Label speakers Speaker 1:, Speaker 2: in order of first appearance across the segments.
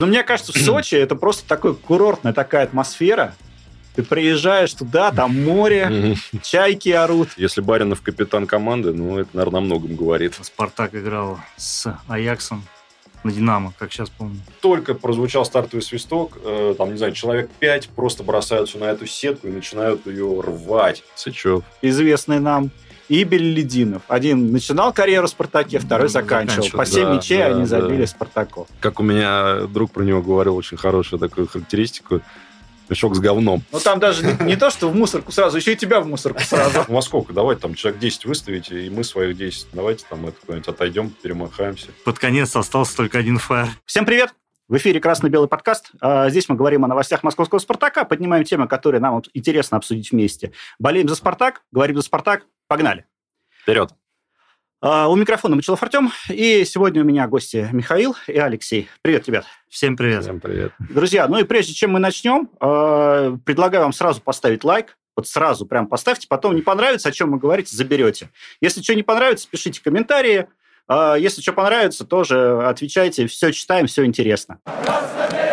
Speaker 1: Но мне кажется, в Сочи это просто такой курортная такая атмосфера. Ты приезжаешь туда, там море, чайки орут.
Speaker 2: Если Баринов капитан команды, ну, это, наверное, о многом говорит.
Speaker 3: Спартак играл с Аяксом на Динамо, как сейчас помню.
Speaker 2: Только прозвучал стартовый свисток, э, там, не знаю, человек пять просто бросаются на эту сетку и начинают ее рвать.
Speaker 1: Сычев. Известный нам. И Беллидинов. Один начинал карьеру в «Спартаке», второй заканчивал. заканчивал. По 7 да, мячей да, они забили да. «Спартаку».
Speaker 2: Как у меня друг про него говорил очень хорошую такую характеристику мешок с говном.
Speaker 1: Ну, там даже не, не то, что в мусорку сразу, еще и тебя в мусорку сразу.
Speaker 2: А сколько? Давайте там человек 10 выставите, и мы своих 10. Давайте там это куда-нибудь отойдем, перемахаемся.
Speaker 3: Под конец остался только один фаер.
Speaker 1: Всем привет! В эфире «Красно-белый подкаст». А, здесь мы говорим о новостях московского «Спартака», поднимаем темы, которые нам интересно обсудить вместе. Болеем за «Спартак», говорим за «Спартак». Погнали!
Speaker 2: Вперед!
Speaker 1: А, у микрофона Мочелов Артем, и сегодня у меня гости Михаил и Алексей. Привет, ребят.
Speaker 3: Всем привет.
Speaker 2: Всем привет.
Speaker 1: Друзья, ну и прежде чем мы начнем, а, предлагаю вам сразу поставить лайк, вот сразу прям поставьте, потом не понравится, о чем вы говорите, заберете. Если что не понравится, пишите комментарии. А, если что понравится, тоже отвечайте. Все читаем, все интересно. Красный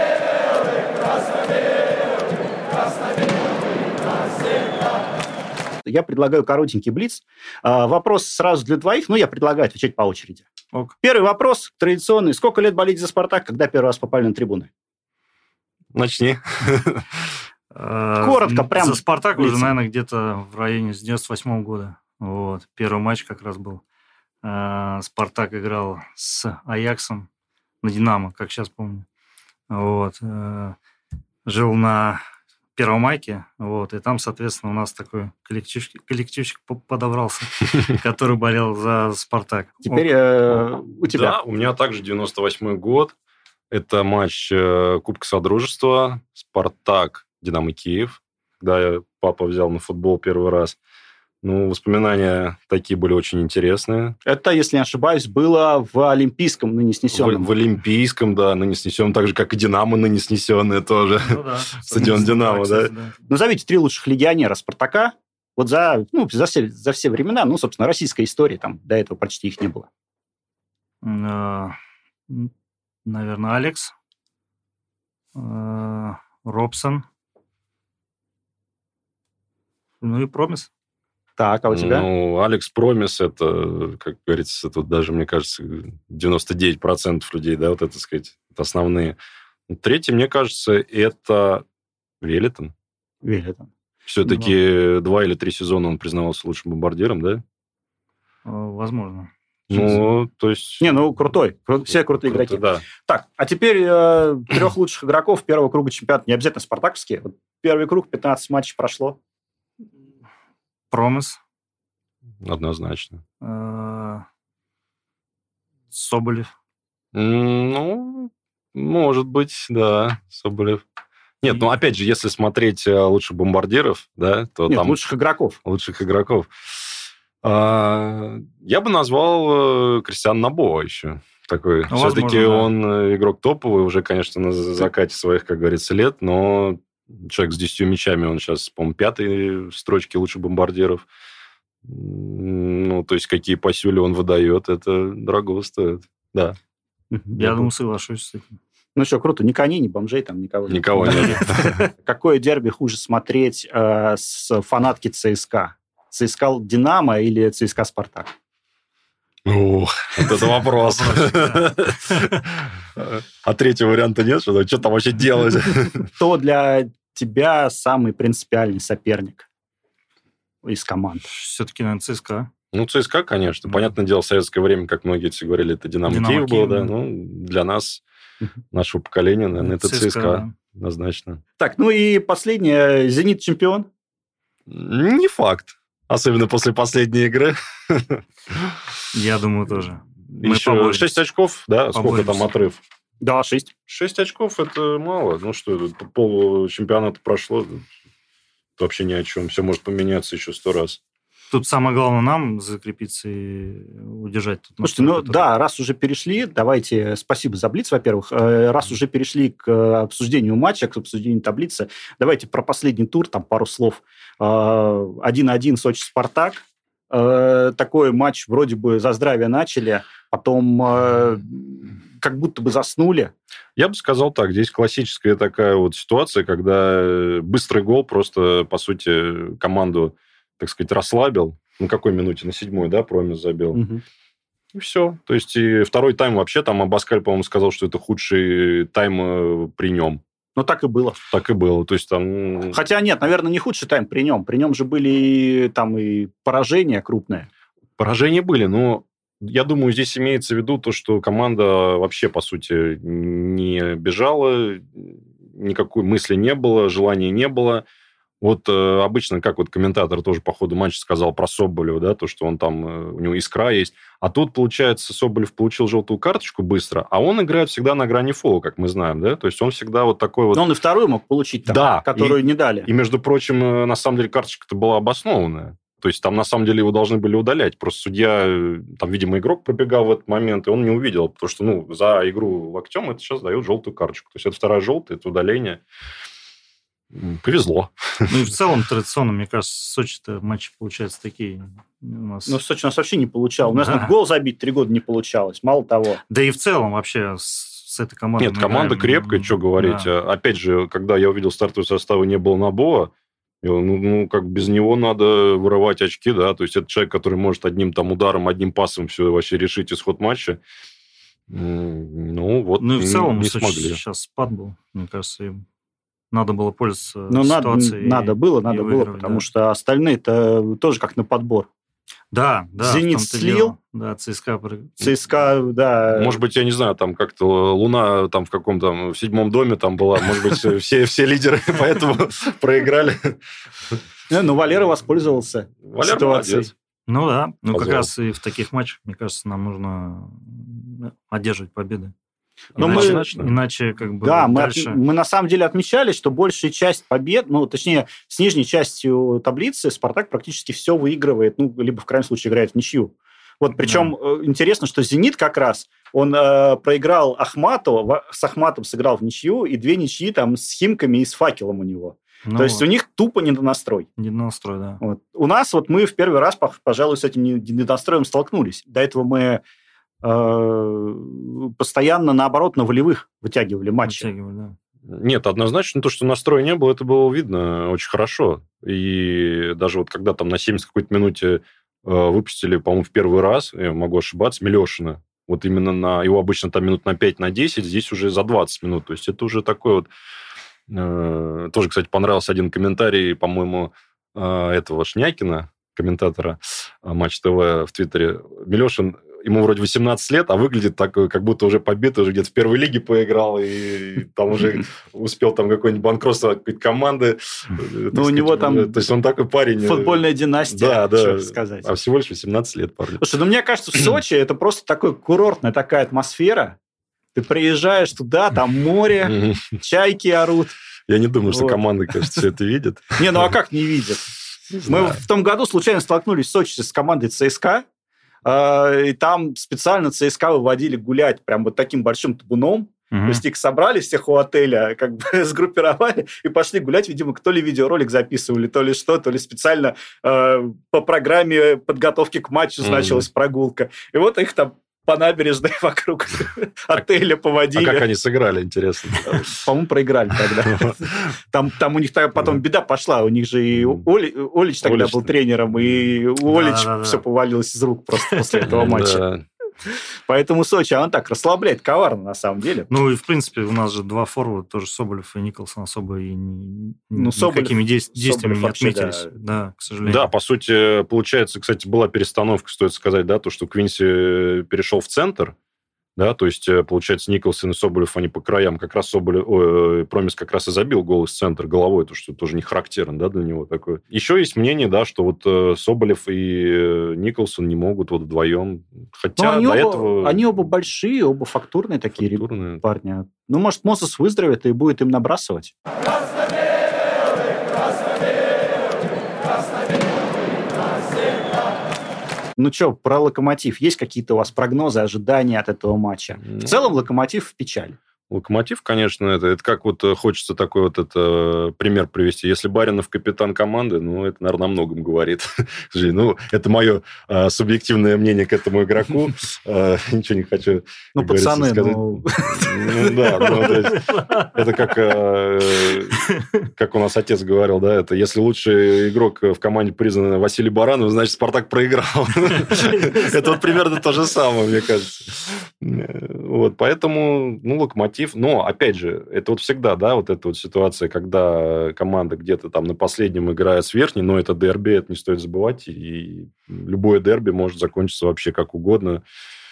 Speaker 1: Я предлагаю коротенький блиц. А, вопрос сразу для двоих, но я предлагаю отвечать по очереди. Ок. Первый вопрос традиционный. Сколько лет болеть за «Спартак», когда первый раз попали на трибуны?
Speaker 2: Начни.
Speaker 1: А, Коротко, прям.
Speaker 3: За «Спартак» уже, наверное, где-то в районе с 98 года. Вот. Первый матч как раз был. А, «Спартак» играл с «Аяксом» на «Динамо», как сейчас помню. Вот. Э, жил на Первомайке, вот, и там, соответственно, у нас такой коллективчик, коллективчик подобрался, который болел за «Спартак».
Speaker 1: Теперь э, у тебя.
Speaker 2: Да, у меня также 98-й год. Это матч э, Кубка Содружества, «Спартак», «Динамо Киев», когда папа взял на футбол первый раз. Ну, воспоминания такие были очень интересные.
Speaker 1: Это, если не ошибаюсь, было в Олимпийском ныне снесенном.
Speaker 2: В, в Олимпийском, да, ныне снесенном, так же, как и Динамо ныне снесенное тоже. Ну, да. Стадион Динамо, да. да.
Speaker 1: Назовите три лучших легионера Спартака вот за, ну, за, все, за все времена, ну, собственно, российской истории, там до этого почти их не было.
Speaker 3: А, наверное, Алекс, а, Робсон, ну и Промис.
Speaker 1: Так, а у тебя?
Speaker 2: Ну, Алекс Промис, это, как говорится, тут даже, мне кажется, 99% людей, да, вот это, сказать, это основные. Третий, мне кажется, это Велитон.
Speaker 1: Велитон.
Speaker 2: Все-таки ну, два или три сезона он признавался лучшим бомбардиром, да?
Speaker 3: Возможно.
Speaker 2: Ну, то есть...
Speaker 1: Не, ну, крутой. Все крутые Круто, игроки. Да. Так, а теперь э, трех лучших игроков первого круга чемпионата, не обязательно спартаковские. Вот первый круг, 15 матчей прошло.
Speaker 3: Промыс.
Speaker 2: Однозначно.
Speaker 3: А, Соболев.
Speaker 2: Ну, может быть, да, Соболев. Нет, ну опять же, если смотреть э, лучше бомбардиров, да, то
Speaker 1: Нет,
Speaker 2: там...
Speaker 1: лучших игроков.
Speaker 2: Лучших игроков. А, я бы назвал э, Кристиан Набо еще. Такой. Ну, Все-таки да. он э, игрок топовый, уже, конечно, на закате своих, как говорится, лет, но человек с 10 мячами, он сейчас, по-моему, пятый строчки лучших бомбардиров. Ну, то есть, какие пасюли он выдает, это дорого стоит. Да.
Speaker 3: Я думаю, соглашусь с этим.
Speaker 1: Ну что, круто. Ни коней, ни бомжей там никого
Speaker 2: нет. Никого нет.
Speaker 1: Какое дерби хуже смотреть э, с фанатки ЦСКА? ЦСКА Динамо или ЦСКА Спартак?
Speaker 2: Ух, вот это вопрос. А третьего варианта нет? Что, там вообще делать?
Speaker 1: Кто для тебя самый принципиальный соперник из команд?
Speaker 3: Все-таки, наверное, ЦСКА.
Speaker 2: Ну, ЦСКА, конечно. Понятное дело, в советское время, как многие все говорили, это Динамо, Динамо Киев, Киев был, да. Ну, для нас, нашего поколения, наверное, это ЦСКА, ЦСКА однозначно.
Speaker 1: Так, ну и последнее. «Зенит» чемпион?
Speaker 2: Не факт. Особенно после последней игры.
Speaker 3: Я думаю, тоже.
Speaker 2: Мы Еще 6 очков, да? Сколько там отрыв?
Speaker 1: Да, 6.
Speaker 2: 6 очков – это мало. Ну что, пол чемпионата прошло. Вообще ни о чем. Все может поменяться еще сто раз.
Speaker 3: Тут самое главное нам закрепиться и удержать. Тут
Speaker 1: Слушайте, ну который... да, раз уже перешли, давайте, спасибо за Блиц, во-первых, э, раз уже перешли к обсуждению матча, к обсуждению таблицы, давайте про последний тур, там пару слов. 1-1 э, Сочи-Спартак, э, такой матч вроде бы за здравие начали, потом как будто бы заснули.
Speaker 2: Я бы сказал так, здесь классическая такая вот ситуация, когда быстрый гол просто, по сути, команду, так сказать, расслабил. На какой минуте? На седьмой, да, Промис забил. Угу. И все. То есть и второй тайм вообще, там Абаскаль, по-моему, сказал, что это худший тайм э, при нем.
Speaker 1: Ну, так и было.
Speaker 2: Так и было. То есть там...
Speaker 1: Хотя нет, наверное, не худший тайм при нем. При нем же были там и поражения крупные.
Speaker 2: Поражения были, но я думаю, здесь имеется в виду то, что команда вообще, по сути, не бежала, никакой мысли не было, желания не было. Вот э, обычно, как вот комментатор тоже по ходу матча сказал про Соболева, да, то, что он там, э, у него искра есть. А тут, получается, Соболев получил желтую карточку быстро, а он играет всегда на грани фола, как мы знаем, да? То есть он всегда вот такой вот...
Speaker 1: Но он и вторую мог получить там, да, которую
Speaker 2: и,
Speaker 1: не дали.
Speaker 2: И, между прочим, э, на самом деле карточка-то была обоснованная. То есть там, на самом деле, его должны были удалять. Просто судья, э, там, видимо, игрок пробегал в этот момент, и он не увидел, потому что, ну, за игру локтем это сейчас дают желтую карточку. То есть это вторая желтая, это удаление. Повезло.
Speaker 3: Ну и в целом традиционно, мне кажется, Сочи-то матчи получаются такие у нас.
Speaker 1: Ну, в Сочи у нас вообще не получалось. У нас да. гол забить три года не получалось. Мало того.
Speaker 3: Да и в целом вообще с, с этой командой.
Speaker 2: Нет, команда играем. крепкая, что говорить. Да. Опять же, когда я увидел стартовый состав и не было Набоа, ну, ну, как без него надо вырывать очки, да, то есть это человек, который может одним там ударом, одним пасом все вообще решить исход матча. Ну, вот
Speaker 3: Ну, и в целом не смогли. сейчас спад был, мне кажется, им надо было пользоваться ну, ситуацией.
Speaker 1: Надо, надо было, надо было, потому да. что остальные-то тоже как на подбор.
Speaker 3: Да, да.
Speaker 1: Зенит слил.
Speaker 3: Да, ЦСКА.
Speaker 1: ЦСКА, да.
Speaker 2: Может быть, я не знаю, там как-то Луна там в каком-то в седьмом доме там была, может быть, все, все лидеры поэтому проиграли.
Speaker 1: Ну, Валера воспользовался ситуацией.
Speaker 3: Ну да, ну как раз и в таких матчах, мне кажется, нам нужно одерживать победы. Но иначе, мы, иначе как бы
Speaker 1: да, дальше... мы, мы на самом деле отмечали, что большая часть побед, ну, точнее, с нижней частью таблицы Спартак практически все выигрывает, ну, либо в крайнем случае играет в ничью. Вот причем да. Э, интересно, что Зенит как раз он э, проиграл Ахматова, с Ахматом сыграл в ничью, и две ничьи там с Химками и с Факелом у него. Ну, То есть у них тупо недонастрой.
Speaker 3: Недонастрой, да.
Speaker 1: Вот. У нас вот мы в первый раз, пожалуй, с этим недонастроем столкнулись. До этого мы постоянно, наоборот, на волевых вытягивали матчи. Вытягивали, да.
Speaker 2: Нет, однозначно то, что настроя не было, это было видно очень хорошо. И даже вот когда там на 70 какой-то минуте э, выпустили, по-моему, в первый раз, я могу ошибаться, Милешина, вот именно на его обычно там минут на 5, на 10, здесь уже за 20 минут. То есть это уже такой вот... Э, тоже, кстати, понравился один комментарий, по-моему, э, этого Шнякина, комментатора э, Матч ТВ в Твиттере. Милешин ему вроде 18 лет, а выглядит так, как будто уже побитый, уже где-то в первой лиге поиграл, и там уже успел там какой-нибудь банкротство какой-то команды.
Speaker 1: Э, ну, у него там...
Speaker 2: То есть он такой парень... Э,
Speaker 1: футбольная династия,
Speaker 2: да, да. сказать. А всего лишь 18 лет парень.
Speaker 1: Слушай, ну, мне кажется, в Сочи это просто такой курортная такая атмосфера. Ты приезжаешь туда, там море, чайки орут.
Speaker 2: Я не думаю, что команда, кажется, все это видит.
Speaker 1: Не, ну а как не видят? Мы в том году случайно столкнулись в Сочи с командой ЦСКА, и там специально ЦСКА выводили гулять прям вот таким большим табуном, Угу. То есть их собрали всех у отеля, как бы сгруппировали и пошли гулять. Видимо, то ли видеоролик записывали, то ли что, то ли специально э, по программе подготовки к матчу значилась угу. прогулка. И вот их там по набережной вокруг отеля поводили.
Speaker 2: А как они сыграли, интересно?
Speaker 1: По-моему, проиграли тогда. Там, там у них потом беда пошла. У них же и Оли, Олич тогда Олич, был тренером, и у Олич все повалилось из рук просто после этого матча. Поэтому Сочи, он так расслабляет коварно, на самом деле.
Speaker 3: Ну, и, в принципе, у нас же два форварда, тоже Соболев и Николсон особо и не, ну, Соболев, никакими действиями Соболев не отметились. Да. да, к сожалению.
Speaker 2: Да, по сути, получается, кстати, была перестановка, стоит сказать, да, то, что Квинси перешел в центр, да, то есть, э, получается, Николсон и Соболев, они по краям, как раз Соболев, ой, э, Промис как раз и забил гол из центра головой, то, что тоже не характерно, да, для него такое. Еще есть мнение, да, что вот э, Соболев и Николсон не могут вот вдвоем, хотя
Speaker 1: они
Speaker 2: до
Speaker 1: оба,
Speaker 2: этого...
Speaker 1: Они оба большие, оба фактурные такие фактурные. парни. Ну, может, Мозес выздоровеет и будет им набрасывать. Ну что, про Локомотив. Есть какие-то у вас прогнозы, ожидания от этого матча? В целом Локомотив в печали.
Speaker 2: Локомотив, конечно, это, это как вот э, хочется такой вот это пример привести. Если Баринов капитан команды, ну, это, наверное, о многом говорит. ну, это мое а, субъективное мнение к этому игроку. А, ничего не хочу
Speaker 1: Ну, пацаны, ну...
Speaker 2: ну... да, ну, это как, а, как у нас отец говорил, да, это если лучший игрок в команде признан Василий Баранов, значит, Спартак проиграл. это вот примерно то же самое, мне кажется. Вот, поэтому, ну, Локомотив мотив. Но, опять же, это вот всегда, да, вот эта вот ситуация, когда команда где-то там на последнем играет с верхней, но это дерби, это не стоит забывать, и любое дерби может закончиться вообще как угодно.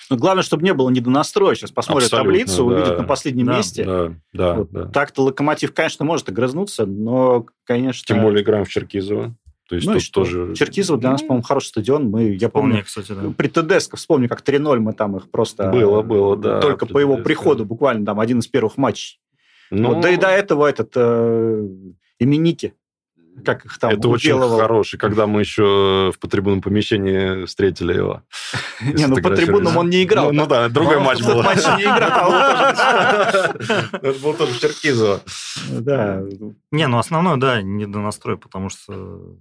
Speaker 1: Но главное, чтобы не было недонастроя. Сейчас посмотрят Абсолютно, таблицу, да. увидят на последнем
Speaker 2: да,
Speaker 1: месте.
Speaker 2: Да, да, вот. да.
Speaker 1: Так-то Локомотив, конечно, может огрызнуться, но, конечно...
Speaker 2: Тем более играем в Черкизово. То есть ну, тут тоже...
Speaker 1: Черкизово для нас, ну, по-моему, хороший стадион. Мы, я помню, кстати, да. при ТДСК вспомню, как 3-0 мы там их просто...
Speaker 2: Было, было, да.
Speaker 1: Только по его приходу, буквально там один из первых матчей. Ну, вот, да и до этого этот э, именики как их там
Speaker 2: Это уделывал. очень хороший, когда мы еще в потрибунном помещении встретили его.
Speaker 1: Не, ну по трибунам он не играл.
Speaker 2: Ну да, другой матч был.
Speaker 1: матч не играл.
Speaker 2: Это был тоже Черкизово.
Speaker 3: Да. Не, ну основной, да, недонастрой, потому что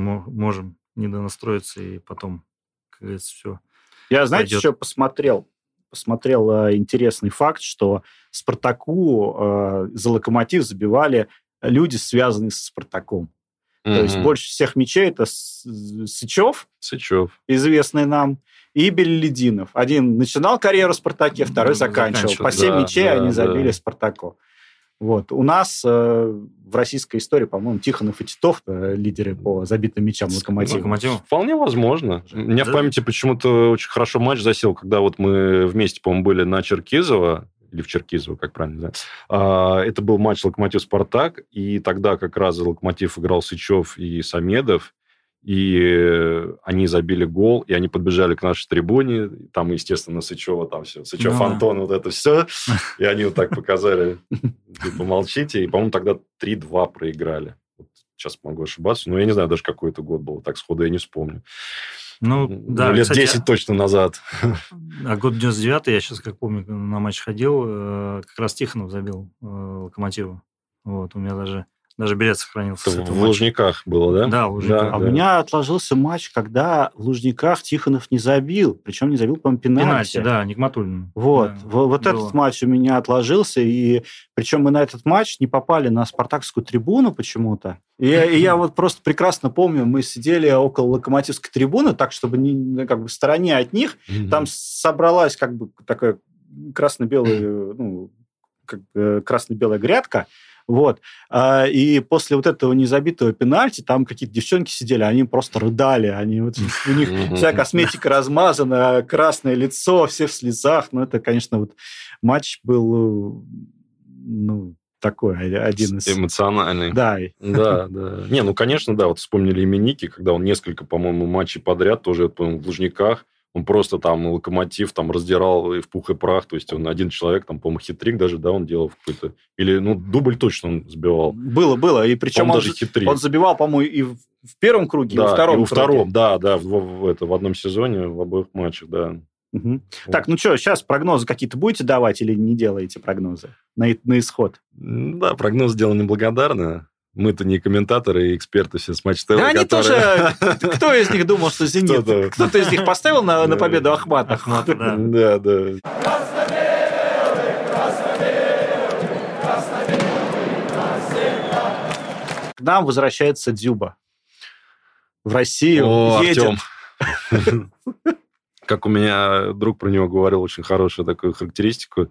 Speaker 3: мы можем недонастроиться и потом, как говорится, все.
Speaker 1: Я, знаете, еще посмотрел, посмотрел э, интересный факт, что Спартаку э, за локомотив забивали люди, связанные со Спартаком. Mm-hmm. То есть больше всех мячей это Сычев,
Speaker 2: Сычев,
Speaker 1: известный нам, и Беллидинов. Один начинал карьеру в Спартаке, второй заканчивал. заканчивал. По 7 да, мячей да, они забили да. Спартаку. Вот. У нас э, в российской истории, по-моему, Тихонов и Титов э, лидеры по забитым мячам локомотива.
Speaker 2: Локомотив? Вполне возможно. У меня да? в памяти почему-то очень хорошо матч засел, когда вот мы вместе, по-моему, были на Черкизово, или в Черкизово, как правильно, да. А, это был матч Локомотив-Спартак, и тогда как раз за Локомотив играл Сычев и Самедов, и они забили гол, и они подбежали к нашей трибуне, там, естественно, Сычева, там все, Сычев, ну, Антон, вот это все, и они вот так показали, типа, молчите, и, по-моему, тогда 3-2 проиграли. Сейчас могу ошибаться, но я не знаю даже, какой это год был, так сходу я не вспомню.
Speaker 3: Ну, да.
Speaker 2: лет кстати, 10 точно назад.
Speaker 3: А год 99 я сейчас, как помню, на матч ходил, э, как раз Тихонов забил э, Локомотиву. Вот, у меня даже даже билет сохранился.
Speaker 2: в матча. Лужниках было, да?
Speaker 3: Да, в Лужниках. Да,
Speaker 1: а да. у меня отложился матч, когда в Лужниках Тихонов не забил. Причем не забил, по-моему, пенальти. Пенальти,
Speaker 3: да, Никматуллин.
Speaker 1: Вот. Да, вот было. этот матч у меня отложился. И причем мы на этот матч не попали на спартакскую трибуну почему-то. И, и я вот просто прекрасно помню, мы сидели около локомотивской трибуны, так, чтобы не ну, как бы в стороне от них. Там собралась как бы такая красно-белая, ну, как бы красно-белая грядка. Вот. А, и после вот этого незабитого пенальти там какие-то девчонки сидели, они просто рыдали. Они, вот, у них вся косметика размазана, красное лицо, все в слезах. Ну, это, конечно, вот матч был ну, такой, один из...
Speaker 2: Эмоциональный.
Speaker 1: Да.
Speaker 2: Да, да. Не, ну, конечно, да, вот вспомнили именики, когда он несколько, по-моему, матчей подряд тоже, по-моему, в Лужниках, он просто там локомотив там раздирал и в пух и прах. То есть он один человек, там, по-моему, хитрик даже, да, он делал какой-то... Или, ну, дубль точно он сбивал.
Speaker 1: Было, было. И причем он, даже хитрик. он забивал, по-моему, и в, в первом круге,
Speaker 2: да,
Speaker 1: и во втором
Speaker 2: и во втором, да, да, в, в, это, в одном сезоне, в обоих матчах, да.
Speaker 1: Угу. Вот. Так, ну что, сейчас прогнозы какие-то будете давать или не делаете прогнозы на, на исход?
Speaker 2: Да, прогноз дело неблагодарное. Мы-то не комментаторы и эксперты все с Матч ТВ.
Speaker 1: Да они тоже... Кто из них думал, что «Зенит»? Кто-то из них поставил на, на победу Ахмата?
Speaker 2: Ахмата, да. Да, да.
Speaker 1: К нам возвращается Дзюба. В Россию
Speaker 2: О, едет. Артем. Как у меня друг про него говорил, очень хорошую такую характеристику.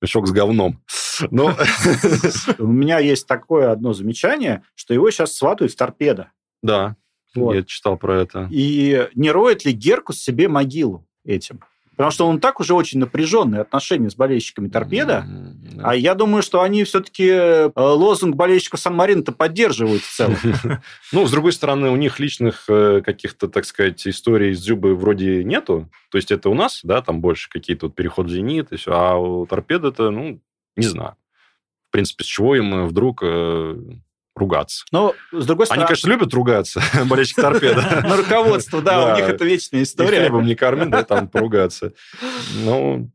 Speaker 2: Мешок с говном.
Speaker 1: Но у меня есть такое одно замечание, что его сейчас сватают в торпедо.
Speaker 2: Да, вот. я читал про это.
Speaker 1: И не роет ли Геркус себе могилу этим? Потому что он так уже очень напряженные отношения с болельщиками торпеда. Mm-hmm. А я думаю, что они все-таки э, лозунг болельщиков Сан-Марина-то поддерживают в целом.
Speaker 2: Ну, с другой стороны, у них личных э, каких-то, так сказать, историй с Дзюбой вроде нету. То есть это у нас, да, там больше какие-то вот переход в «Зенит» и все. А у торпеда это, ну, не знаю. В принципе, с чего им вдруг э, ругаться.
Speaker 1: Но, с другой стороны...
Speaker 2: Они, конечно, любят ругаться, болельщики торпеда.
Speaker 1: На руководство, да, у них это вечная история.
Speaker 2: Хлебом не корми, да, там поругаться. Ну,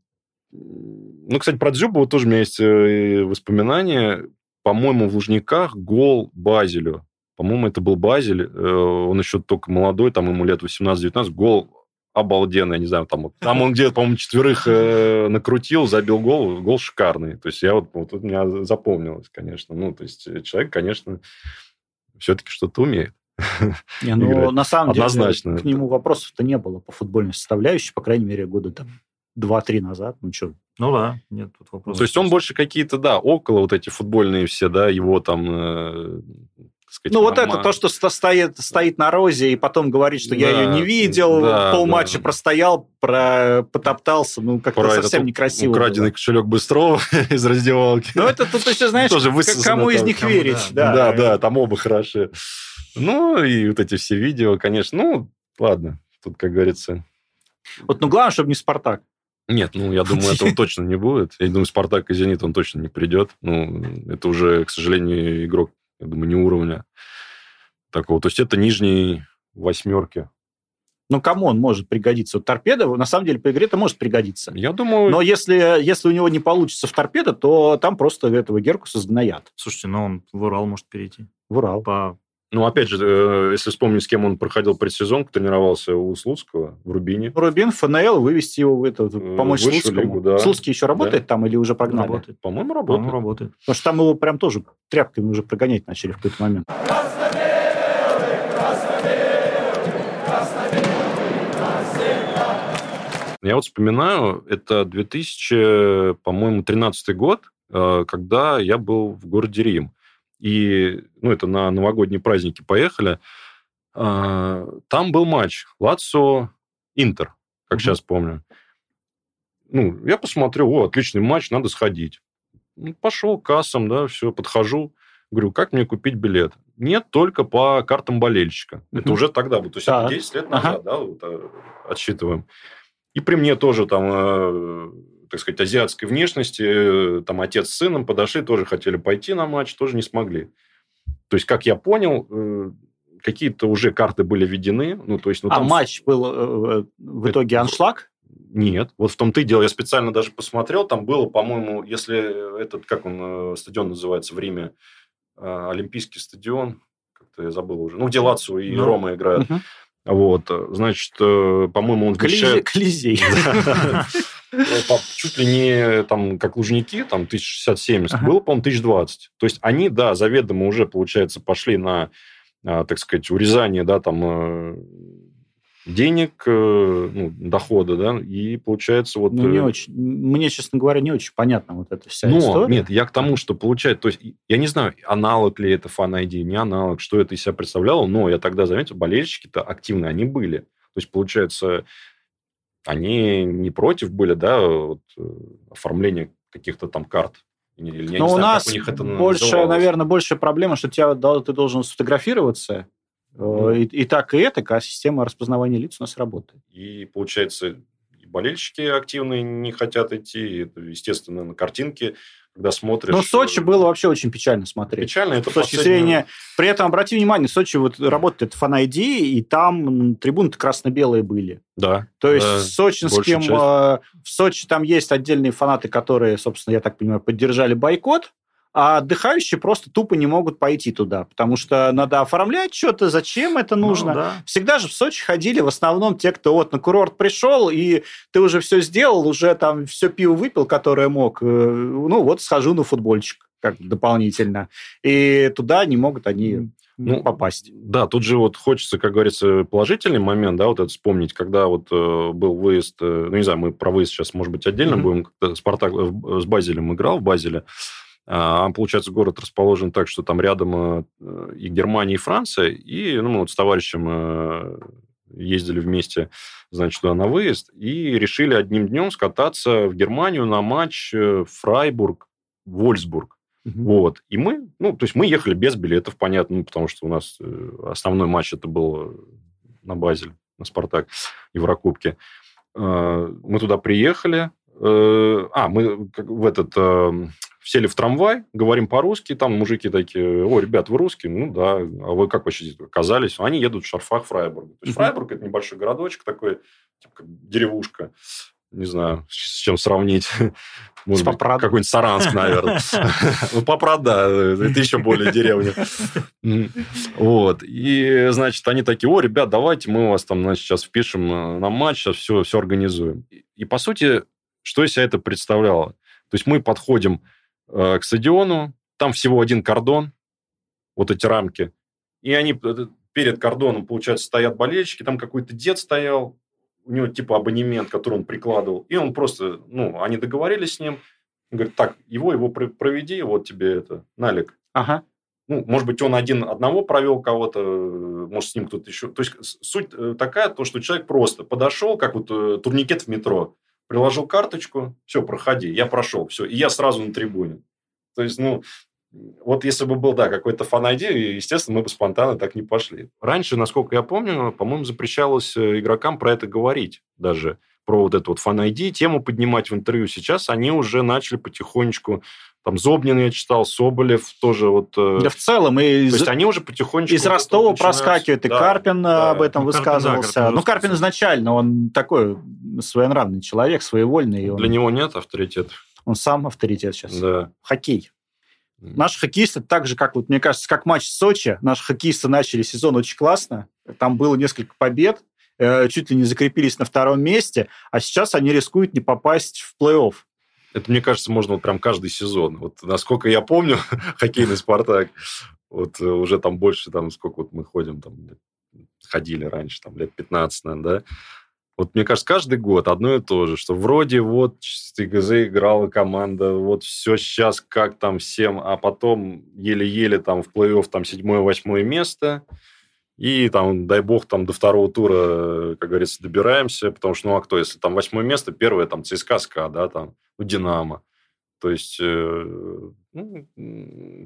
Speaker 2: ну, кстати, про Дзюбова тоже у меня есть э, воспоминания. По-моему, в Лужниках гол Базелю. По-моему, это был Базель. Э, он еще только молодой, там ему лет 18-19. Гол обалденный, я не знаю, там, там он где-то, по-моему, четверых э, накрутил, забил гол, гол шикарный. То есть я вот, вот у меня запомнилось, конечно. Ну, то есть человек, конечно, все-таки что-то умеет.
Speaker 1: Не, ну, на самом Однозначно. деле, к нему вопросов-то не было по футбольной составляющей, по крайней мере, года там два-три назад. Ну, что,
Speaker 3: ну да, нет тут вопросов.
Speaker 2: То есть он больше какие-то, да, около вот эти футбольные все, да, его там э,
Speaker 1: сказать, ну, вот это то, что стоит, стоит на розе, и потом говорит, что да, я ее не видел, да, полматча да. простоял, про, потоптался, ну, как-то про совсем этот некрасиво.
Speaker 2: Украденный было. кошелек Быстрова из раздевалки.
Speaker 1: Ну, это тут еще, знаешь, Тоже кому из них верить.
Speaker 2: Да, да, да, там оба хороши. Ну, и вот эти все видео, конечно, ну, ладно, тут, как говорится...
Speaker 1: Вот, ну, главное, чтобы не «Спартак».
Speaker 2: Нет, ну, я думаю, этого точно не будет. Я думаю, «Спартак» и «Зенит» он точно не придет. Ну, это уже, к сожалению, игрок я думаю, не уровня такого. То есть это нижние восьмерки.
Speaker 1: Ну, кому он может пригодиться? Вот торпеда, на самом деле, по игре это может пригодиться.
Speaker 2: Я думаю...
Speaker 1: Но если, если у него не получится в торпеда, то там просто этого Геркуса сгноят.
Speaker 3: Слушайте, ну он в Урал может перейти.
Speaker 1: В Урал.
Speaker 2: По ну, опять же, э, если вспомнить, с кем он проходил предсезонку, тренировался у Слуцкого в Рубине.
Speaker 1: Рубин, ФНЛ, вывести его в это, э, помочь Высшую Слуцкому. Лигу, да. Слуцкий еще работает да. там или уже прогнали?
Speaker 3: Работает.
Speaker 2: По-моему, работает. По-моему,
Speaker 3: работает.
Speaker 1: Потому что там его прям тоже тряпками уже прогонять начали в какой-то момент.
Speaker 2: Я вот вспоминаю, это 2000, по-моему, 13 год, э, когда я был в городе Рим. И, ну, это на новогодние праздники поехали. А, там был матч Лацо Интер, как mm-hmm. сейчас помню. Ну, я посмотрел, о, отличный матч, надо сходить. Ну, пошел к кассам, да, все, подхожу. Говорю, как мне купить билет? Нет, только по картам болельщика. Mm-hmm. Это уже тогда было. То есть, да. это 10 лет назад, ага. да, вот, э, отсчитываем. И при мне тоже там э, так сказать, азиатской внешности, э, там отец с сыном подошли, тоже хотели пойти на матч, тоже не смогли. То есть, как я понял, э, какие-то уже карты были введены. Ну, то есть, ну,
Speaker 1: а там... матч был э, в итоге аншлаг?
Speaker 2: Нет, вот в том-то и дело. Я специально даже посмотрел, там было, по-моему, если этот, как он, стадион называется в Риме, Олимпийский стадион, как-то я забыл уже, ну, где Лацо и ну, Рома играют. Угу. Вот, значит, по-моему, он
Speaker 1: вмещает... Колизей.
Speaker 2: Э, чуть ли не там, как Лужники, там 1060-70, ага. было, по-моему, 1020. То есть они, да, заведомо уже, получается, пошли на, а, так сказать, урезание, да, там, э, денег, э, ну, дохода, да, и получается вот...
Speaker 1: Ну, не очень. Мне, честно говоря, не очень понятно вот эта вся Но, история.
Speaker 2: Нет, я к тому, что получается... То есть, я не знаю, аналог ли это фан ID, не аналог, что это из себя представляло, но я тогда заметил, болельщики-то активные, они были. То есть, получается, они не против были, да, вот, э, оформления каких-то там карт.
Speaker 1: Или, Но у знаю, нас у них это больше, называлось. наверное, большая проблема, что тебя, да, ты должен сфотографироваться, mm. и, и так, и это, а система распознавания лиц у нас работает.
Speaker 2: И, получается, и болельщики активные не хотят идти, это, естественно, на картинке когда смотришь...
Speaker 1: Ну, Сочи было вообще очень печально смотреть.
Speaker 2: Печально это
Speaker 1: С точки зрения... При этом, обрати внимание, Сочи вот работает фан и там трибуны красно-белые были.
Speaker 2: Да.
Speaker 1: То есть да, сочинским... Э, в Сочи там есть отдельные фанаты, которые, собственно, я так понимаю, поддержали бойкот, а отдыхающие просто тупо не могут пойти туда, потому что надо оформлять что-то, зачем это ну нужно. Ну, да. Всегда же в Сочи ходили в основном те, кто вот на курорт пришел, и ты уже все сделал, уже там все пиво выпил, которое мог, э, ну вот схожу на футбольчик как дополнительно. И туда не могут они ну, попасть.
Speaker 2: Да, тут же вот хочется, как говорится, положительный момент, да, вот это вспомнить, когда вот э, был выезд, э, ну, не знаю, мы про выезд сейчас, может быть, отдельно mm-hmm. будем, когда Спартак с Базелем играл в Базеле, а, получается, город расположен так, что там рядом э, и Германия, и Франция. И ну, мы вот с товарищем э, ездили вместе, значит, туда на выезд, и решили одним днем скататься в Германию на матч э, Фрайбург-Вольсбург. Угу. Вот. И мы, ну, то есть мы ехали без билетов, понятно, ну, потому что у нас основной матч это был на Базель, на Спартак, Еврокубке. Мы туда приехали. А, мы в этот сели в трамвай, говорим по-русски, там мужики такие, о, ребят, вы русские? Ну да, а вы как вообще здесь оказались? Они едут в шарфах Фрайбурга. То есть Фрайбург – это небольшой городочек такой, типа как деревушка. не знаю, с чем сравнить. Может быть, какой-нибудь Саранск, наверное. Ну, Папрад, да, это еще более деревня. Вот. И, значит, они такие, о, ребят, давайте мы вас там, значит, сейчас впишем э, на матч, сейчас все, все организуем. И, по сути, что из себя это представляло? То есть мы подходим э, к стадиону, там всего один кордон, вот эти рамки, и они э, перед кордоном, получается, стоят болельщики, там какой-то дед стоял, у него типа абонемент, который он прикладывал, и он просто, ну, они договорились с ним, он говорит, так, его, его проведи, вот тебе это, налик.
Speaker 1: Ага.
Speaker 2: Ну, может быть, он один одного провел кого-то, может, с ним кто-то еще. То есть, суть э, такая, то, что человек просто подошел, как вот э, турникет в метро, приложил карточку, все, проходи, я прошел, все, и я сразу на трибуне. То есть, ну, вот если бы был, да, какой-то фан-айди, естественно, мы бы спонтанно так не пошли. Раньше, насколько я помню, по-моему, запрещалось э, игрокам про это говорить даже, про вот эту вот фан-айди, тему поднимать в интервью. Сейчас они уже начали потихонечку там Зобнин я читал, Соболев тоже вот...
Speaker 1: Э, да в целом. И
Speaker 2: То есть они уже потихонечку...
Speaker 1: Из Ростова начинают... проскакивает, и да, Карпин да. об этом ну, высказывался. Карпин, да, ну, Карпин изначально, он такой своенравный человек, своевольный.
Speaker 2: Для
Speaker 1: он...
Speaker 2: него нет авторитета.
Speaker 1: Он сам авторитет сейчас.
Speaker 2: Да.
Speaker 1: Хоккей. Наши хоккеисты, так же, как, вот, мне кажется, как матч в Сочи, наши хоккеисты начали сезон очень классно. Там было несколько побед, э, чуть ли не закрепились на втором месте, а сейчас они рискуют не попасть в плей-офф.
Speaker 2: Это, мне кажется, можно вот прям каждый сезон. Вот насколько я помню, хоккейный «Спартак», вот э, уже там больше, там, сколько вот мы ходим, там, ходили раньше, там, лет 15, наверное, да, вот мне кажется, каждый год одно и то же, что вроде вот ТГЗ играла команда, вот все сейчас как там всем, а потом еле-еле там в плей-офф там седьмое-восьмое место, и там, дай бог, там до второго тура, как говорится, добираемся, потому что, ну а кто, если там восьмое место, первое там ЦСКА, СКА, да, там, ну, Динамо. То есть, э, ну,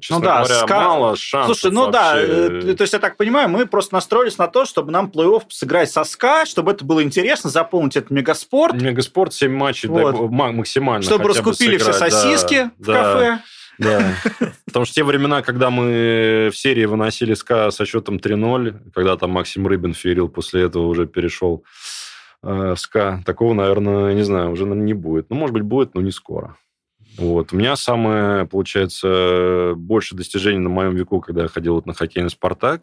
Speaker 2: честно ну, да, говоря, ска... мало шансов.
Speaker 1: Слушай, ну вообще. да, э, то есть я так понимаю, мы просто настроились на то, чтобы нам плей-офф сыграть со СКА, чтобы это было интересно, заполнить этот мегаспорт.
Speaker 2: Мегаспорт, 7 матчей вот. да, максимально.
Speaker 1: Чтобы раскупили все сосиски да, в кафе.
Speaker 2: Да, потому что те времена, когда мы в серии выносили СКА со счетом 3-0, когда там Максим Рыбин ферил, после этого уже перешел э, в СКА, такого, наверное, не знаю, уже не будет. Ну, может быть, будет, но не скоро. Вот. У меня самое, получается, больше достижений на моем веку, когда я ходил вот на хоккейный «Спартак»,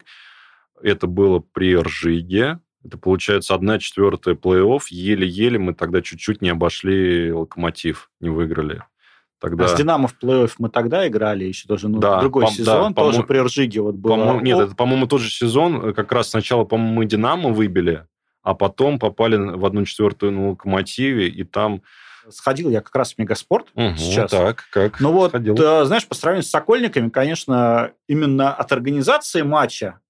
Speaker 2: это было при Ржиге. Это, получается, одна четвертая плей-офф. Еле-еле мы тогда чуть-чуть не обошли «Локомотив», не выиграли.
Speaker 1: Тогда... А с «Динамо» в плей-офф мы тогда играли, еще тоже ну, да, другой по, сезон, да, тоже при Ржиге вот было.
Speaker 2: По нет, это, по-моему, тот же сезон, как раз сначала, по-моему, мы «Динамо» выбили, а потом попали в одну четвертую на «Локомотиве», и там
Speaker 1: Сходил я как раз в Мегаспорт
Speaker 2: угу,
Speaker 1: сейчас.
Speaker 2: Так, как?
Speaker 1: Ну вот, Сходил. Э, знаешь, по сравнению с Сокольниками, конечно, именно от организации матча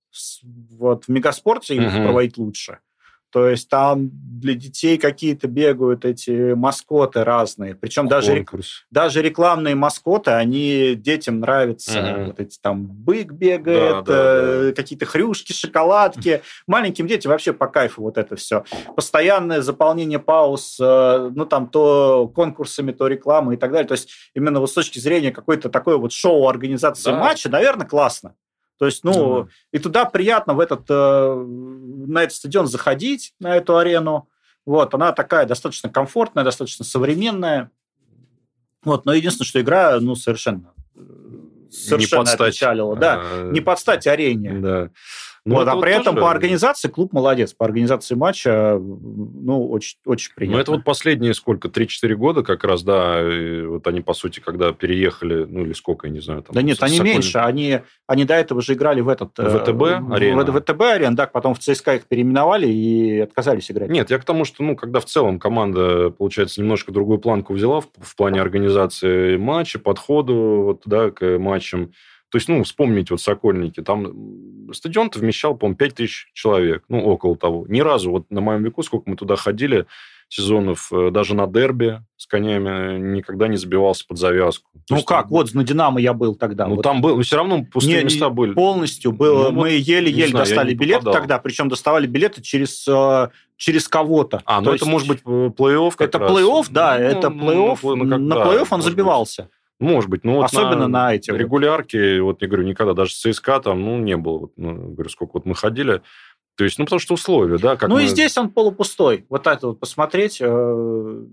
Speaker 1: вот в Мегаспорте угу. их проводить лучше. То есть там для детей какие-то бегают эти маскоты разные. Причем даже, даже рекламные маскоты, они детям нравятся. Угу. Вот эти там бык бегает, да, да, э, да. какие-то хрюшки, шоколадки. Маленьким детям вообще по кайфу вот это все. Постоянное заполнение пауз, э, ну там то конкурсами, то рекламой и так далее. То есть именно вот с точки зрения какой-то такой вот шоу организации да. матча, наверное, классно. То есть, ну, mm и туда приятно в этот, э, на этот стадион заходить, на эту арену. Вот, она такая достаточно комфортная, достаточно современная. Вот, но единственное, что игра, ну, совершенно совершенно не подстать, отчалила. Да, а, не подстать арене.
Speaker 2: Да.
Speaker 1: Ну, вот, а при этом тоже... по организации клуб молодец. По организации матча, ну, очень, очень приятно.
Speaker 2: Ну, это вот последние сколько, 3-4 года как раз, да, вот они, по сути, когда переехали, ну, или сколько, я не знаю. Там,
Speaker 1: да нет, они Соколь... меньше. Они, они до этого же играли в этот...
Speaker 2: Э, ВТБ арена.
Speaker 1: В ВТБ арена, да, потом в ЦСКА их переименовали и отказались играть.
Speaker 2: Нет, я к тому, что, ну, когда в целом команда, получается, немножко другую планку взяла в, в плане организации матча, подходу вот, да, к матчам, то есть, ну, вспомните вот Сокольники, там стадион-то вмещал, по-моему, 5 тысяч человек, ну, около того. Ни разу, вот на моем веку, сколько мы туда ходили, сезонов, э, даже на дерби с конями никогда не забивался под завязку.
Speaker 1: То ну есть, как, там... вот на «Динамо» я был тогда.
Speaker 2: Ну
Speaker 1: вот.
Speaker 2: там был, но все равно пустые не, места были.
Speaker 1: Полностью было. Ну, мы еле-еле достали билеты тогда, причем доставали билеты через э, через кого-то.
Speaker 2: А, ну это есть... может быть плей-офф
Speaker 1: Это плей-офф, да, ну, это плей-офф. Ну, ну, на плей-офф он забивался. Быть.
Speaker 2: Может быть, ну
Speaker 1: особенно на, на эти
Speaker 2: регулярки, вот. вот я говорю, никогда даже с ЦСКА там, ну не было, вот, ну, говорю, сколько вот мы ходили, То есть, ну, потому что условия, да?
Speaker 1: Как ну, мы... и здесь он полупустой. Вот это вот посмотреть, э,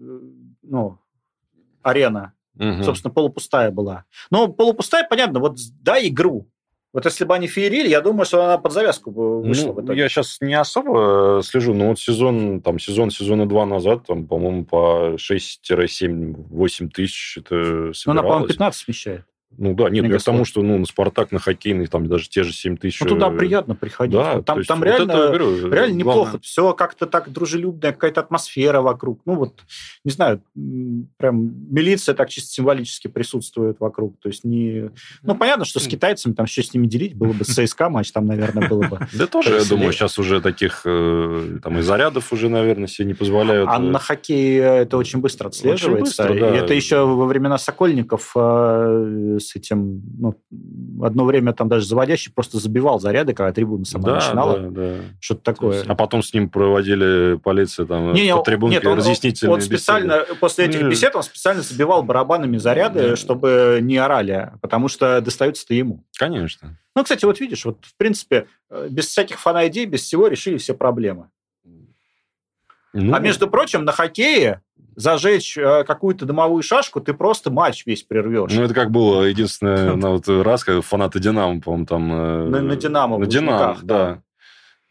Speaker 1: ну, арена, угу. собственно, полупустая была. Но полупустая, понятно, вот дай игру. Вот если бы они феерили, я думаю, что она под завязку вышла
Speaker 2: ну,
Speaker 1: в итоге.
Speaker 2: Я сейчас не особо э, слежу, но вот сезон, там, сезон, сезона два назад, там, по-моему, по 6-7-8 тысяч это собиралось. Ну,
Speaker 1: она, по-моему, 15 вмещает.
Speaker 2: Ну да, нет, я к тому, что ну, на «Спартак», на хоккейный, там даже те же 7 тысяч...
Speaker 1: Ну туда э, приятно приходить. Да, там, там вот реально, говорю, реально неплохо. Все как-то так дружелюбная какая-то атмосфера вокруг. Ну вот, не знаю, прям милиция так чисто символически присутствует вокруг. То есть не... Ну понятно, что с китайцами там что с ними делить, было бы с ЦСКА матч, там, наверное, было бы...
Speaker 2: Да тоже, я думаю, сейчас уже таких э, там и зарядов уже, наверное, себе не позволяют.
Speaker 1: А на хоккее это очень быстро отслеживается. И это еще во времена Сокольников э, с этим, ну, одно время там даже заводящий просто забивал заряды, когда трибуна сама да, начинала. Да, да. Что-то такое.
Speaker 2: А потом с ним проводили полиция там не, по трибунке нет, он, разъяснительные
Speaker 1: он специально, беседы. после этих бесед он специально забивал барабанами заряды, да. чтобы не орали, потому что достаются-то ему.
Speaker 2: Конечно.
Speaker 1: Ну, кстати, вот видишь, вот в принципе, э, без всяких фан-идей, без всего решили все проблемы. Ну... А между прочим, на хоккее зажечь э, какую-то дымовую шашку, ты просто матч весь прервешь.
Speaker 2: Ну, это как было единственное на вот раз, когда фанаты Динамо, по-моему, там...
Speaker 1: Э, на, на Динамо.
Speaker 2: На Динамо, да.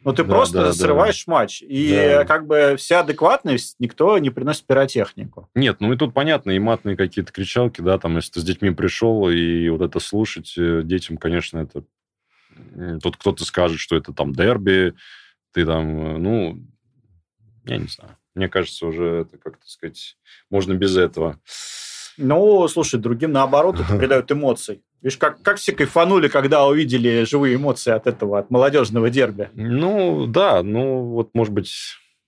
Speaker 1: Ну, ты да, просто да, срываешь да. матч. И да. как бы вся адекватность, никто не приносит пиротехнику.
Speaker 2: Нет, ну и тут понятно, и матные какие-то кричалки, да, там, если ты с детьми пришел, и вот это слушать э, детям, конечно, это... Тут кто-то скажет, что это там дерби, ты там, ну, я не знаю. Мне кажется, уже это, как то сказать, можно без этого.
Speaker 1: Ну, слушай, другим наоборот это придает эмоций. Видишь, как, как все кайфанули, когда увидели живые эмоции от этого, от молодежного дерби.
Speaker 2: Ну, да, ну, вот, может быть,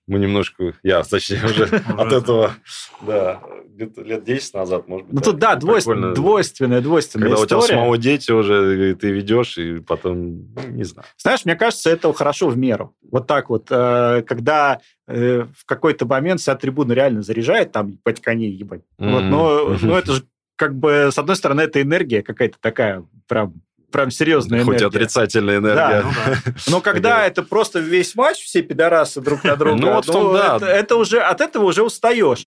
Speaker 2: мы немножко, я, точнее, уже от этого, да, где-то лет 10 назад, может быть.
Speaker 1: Ну, тут, да, двойственная, двойственная, двойственная
Speaker 2: Когда история. у тебя самого дети уже, ты ведешь, и потом, ну, не знаю.
Speaker 1: Знаешь, мне кажется, это хорошо в меру. Вот так вот, э, когда э, в какой-то момент вся трибуна реально заряжает, там, ебать коней, ебать. Вот, но, но это же как бы, с одной стороны, это энергия какая-то такая, прям прям серьезная
Speaker 2: Хоть энергия. Хоть отрицательная энергия. Да, ну,
Speaker 1: да. Но когда это просто весь матч, все пидорасы друг на друга, ну, вот ну, да. это, это уже, от этого уже устаешь.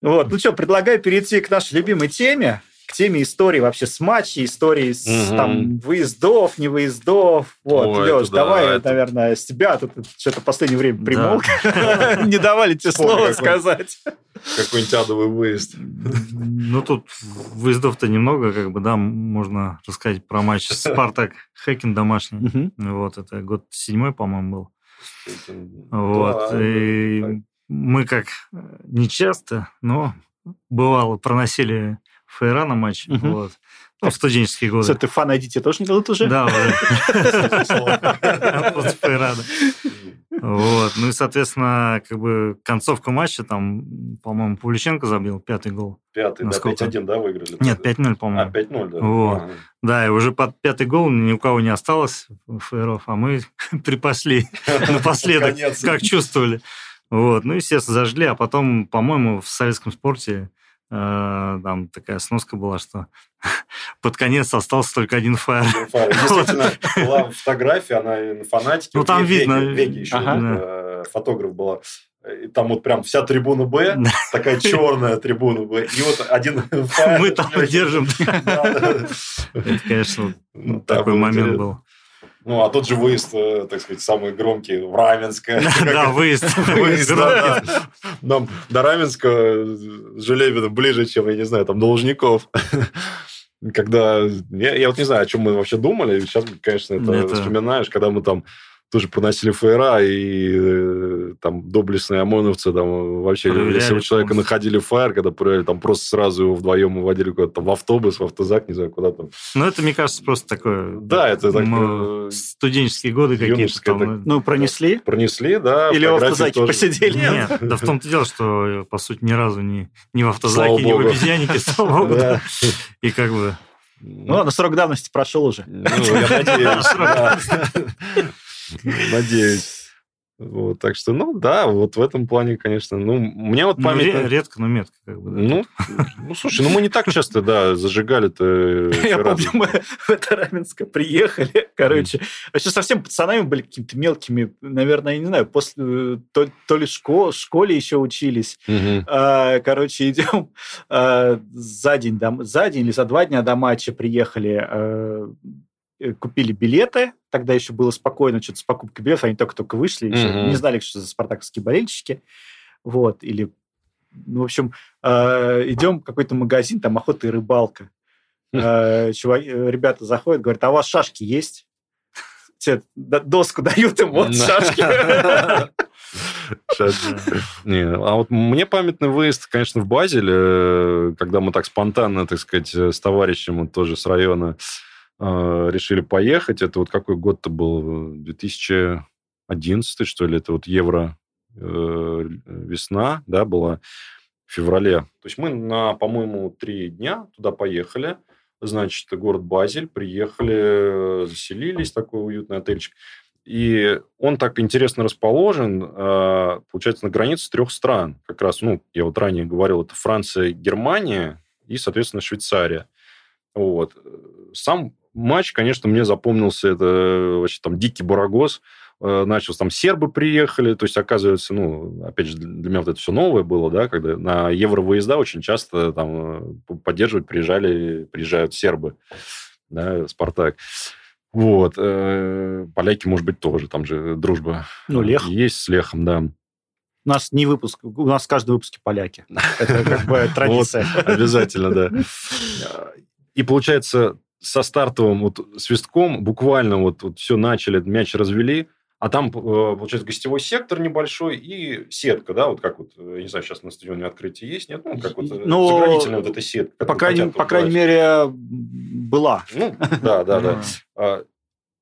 Speaker 1: Вот, ну что, предлагаю перейти к нашей любимой теме к теме истории вообще с матчей, истории с угу. там выездов, не выездов. Вот, Ой, Леш, давай, да, это... наверное, с тебя тут что-то в последнее время примолк. Не давали тебе слово сказать.
Speaker 2: Какой-нибудь адовый выезд.
Speaker 3: Ну, тут выездов-то немного, как бы, да, можно рассказать про матч Спартак Хекин домашний. Вот, это год седьмой, по-моему, был. Вот, и мы как не часто, но бывало проносили Фейра на матч. Угу. Вот. Ну, в студенческие годы.
Speaker 1: Что, ты фан IDT тоже не дадут уже?
Speaker 3: Да, уже. Вот. Ну и, соответственно, как бы концовка матча, там, по-моему, Павлюченко забил пятый гол.
Speaker 2: Пятый, да, 5-1, да, выиграли?
Speaker 3: Нет, 5-0, по-моему.
Speaker 2: А, 5-0, да.
Speaker 3: Вот. Да, и уже под пятый гол ни у кого не осталось фейеров, а мы припасли напоследок, как чувствовали. Вот. Ну, естественно, зажгли, а потом, по-моему, в советском спорте там такая сноска была, что под конец остался только один фаер.
Speaker 2: Действительно, была фотография, она на фанатике.
Speaker 3: Ну, там видно.
Speaker 2: Веги еще э, фотограф была. И там вот прям вся трибуна Б, такая черная трибуна Б, и вот один
Speaker 3: фаер. Мы там держим. Это, конечно, ну, такой момент был.
Speaker 2: Ну, а тот же выезд, э, так сказать, самый громкий в Раменское.
Speaker 3: Да, выезд. Выезд,
Speaker 2: Нам до Раменска Желебина ближе, чем, я не знаю, там, Должников. Когда... Я, я вот не знаю, о чем мы вообще думали. Сейчас, конечно, это, это... вспоминаешь, когда мы там тоже проносили фаера, и э, там доблестные ОМОНовцы там вообще, проверяли, если у человека просто. находили фаер, когда проверяли, там просто сразу его вдвоем уводили куда-то там в автобус, в автозак, не знаю, куда там.
Speaker 3: Ну, это, мне кажется, просто такое...
Speaker 2: Да, это так...
Speaker 3: Студенческие годы какие-то там. Так...
Speaker 1: Ну, пронесли?
Speaker 2: Пронесли, да.
Speaker 1: Или в автозаке тоже. посидели?
Speaker 3: Нет, да в том-то дело, что, по сути, ни разу не, не в автозаке, ни в обезьяннике, слава богу. И как бы...
Speaker 1: Ну, ладно, срок давности прошел уже.
Speaker 2: Ну, я надеюсь. Надеюсь. Вот, так что, ну да, вот в этом плане, конечно, ну, меня вот ну, память...
Speaker 3: Ну, редко, но метко, как бы.
Speaker 2: Да. Ну, ну, слушай, ну мы не так часто, да, зажигали-то...
Speaker 1: Я помню, мы в это Раменско приехали, короче, вообще совсем пацанами были какими-то мелкими, наверное, я не знаю, после то, то ли школ, школе еще учились. А, короче, идем а, за день, за день или за два дня до матча приехали а, Э, купили билеты, тогда еще было спокойно, что-то с покупкой билетов, они только-только вышли, mm-hmm. не знали, что за спартаковские болельщики, вот, или, ну, в общем, э, идем в какой-то магазин, там охота и рыбалка, э, чувак, э, ребята заходят, говорят, а у вас шашки есть? Тебе доску дают им, вот шашки.
Speaker 2: Не, а вот мне памятный выезд, конечно, в Базель, э, когда мы так спонтанно, так сказать, с товарищем тоже с района а, решили поехать. Это вот какой год-то был? 2011, что ли? Это вот евро э, весна, да, была в феврале. То есть мы на, по-моему, три дня туда поехали. Значит, город Базель, приехали, заселились, такой уютный отельчик. И он так интересно расположен, а, получается, на границе трех стран. Как раз, ну, я вот ранее говорил, это Франция, Германия и, соответственно, Швейцария. Вот. Сам матч, конечно, мне запомнился, это вообще там дикий барагоз. Э, начался, там сербы приехали, то есть, оказывается, ну, опять же, для меня вот это все новое было, да, когда на евровыезда очень часто там э, поддерживать приезжали, приезжают сербы, да, Спартак. Вот. Э, поляки, может быть, тоже. Там же дружба
Speaker 1: ну, Лех.
Speaker 2: есть с Лехом, да.
Speaker 1: У нас не выпуск, у нас в каждом выпуске поляки. Это как бы традиция.
Speaker 2: Обязательно, да. И получается, со стартовым вот свистком буквально вот, вот все начали, мяч развели, а там, э, получается, гостевой сектор небольшой и сетка, да, вот как вот, э, я не знаю, сейчас на стадионе открытие есть, нет? Ну, как вот э, ну, заградительная вот эта сетка.
Speaker 1: По, крайней, по крайней мере, была.
Speaker 2: Ну, да, да, да. А,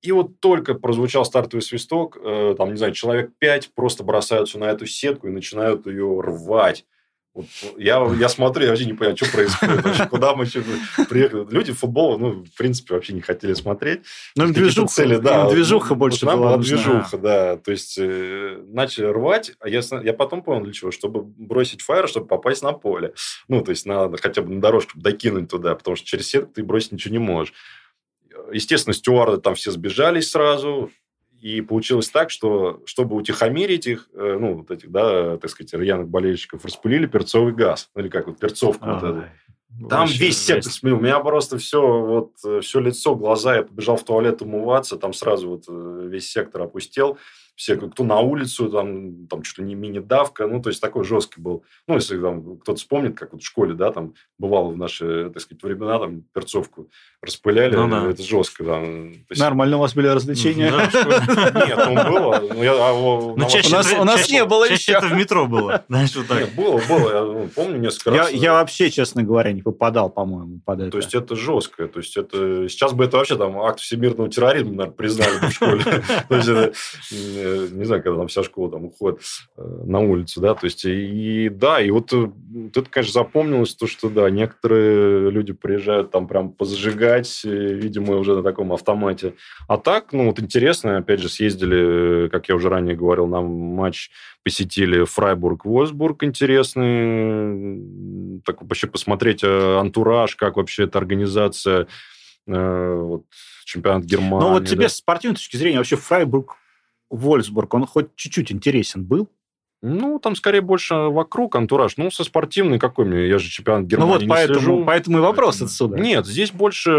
Speaker 2: и вот только прозвучал стартовый свисток, там, не знаю, человек пять просто бросаются на эту сетку и начинают ее рвать. Вот, я, я смотрю, я вообще не понимаю, что происходит, вообще, куда мы еще приехали. Люди футбола, ну, в принципе, вообще не хотели смотреть.
Speaker 1: Ну, движуха, цели, да. движуха вот, больше
Speaker 2: вот, была. движуха, да. То есть, э, начали рвать, а я, я потом понял, для чего. Чтобы бросить фаер, чтобы попасть на поле. Ну, то есть, надо хотя бы на дорожку докинуть туда, потому что через сетку ты бросить ничего не можешь. Естественно, стюарды там все сбежались сразу, и получилось так, что, чтобы утихомирить их, э, ну, вот этих, да, так сказать, рьяных болельщиков, распылили перцовый газ. Ну, или как вот, перцовку вот эту. Там Вообще весь сектор смыл. У меня просто все, вот, э, все лицо, глаза. Я побежал в туалет умываться. Там сразу вот э, весь сектор опустел все, кто на улицу, там, там ли не мини-давка, ну, то есть такой жесткий был. Ну, если там кто-то вспомнит, как вот в школе, да, там бывало в наши, так сказать, времена, там, перцовку распыляли, ну, да. это жестко, да.
Speaker 1: Есть... Нормально у вас были развлечения?
Speaker 2: Нет, ну, было. Ну, а,
Speaker 1: у нас, не было
Speaker 3: еще. это в метро было, знаешь, вот так.
Speaker 2: Нет, было, было, я ну, помню несколько раз.
Speaker 1: Я вообще, честно говоря, не попадал, по-моему, под это.
Speaker 2: То есть, это жестко, то есть, это... Сейчас бы это вообще там акт всемирного терроризма, наверное, признали в школе. Не знаю, когда там вся школа там уходит э, на улицу, да, то есть, и, да, и вот, вот это, конечно, запомнилось, то, что, да, некоторые люди приезжают там прям позажигать, э, видимо, уже на таком автомате. А так, ну, вот интересно, опять же, съездили, как я уже ранее говорил, на матч посетили Фрайбург-Вольсбург, интересный, так вообще посмотреть э, антураж, как вообще эта организация, вот, чемпионат Германии.
Speaker 1: Ну, вот тебе да? с спортивной точки зрения вообще Фрайбург Вольсбург, он хоть чуть-чуть интересен был?
Speaker 2: Ну, там скорее больше вокруг антураж. Ну, со спортивной какой мне? Я же чемпионат Германии Ну, вот
Speaker 1: поэтому,
Speaker 2: слежу.
Speaker 1: поэтому и вопрос отсюда.
Speaker 2: Нет, здесь больше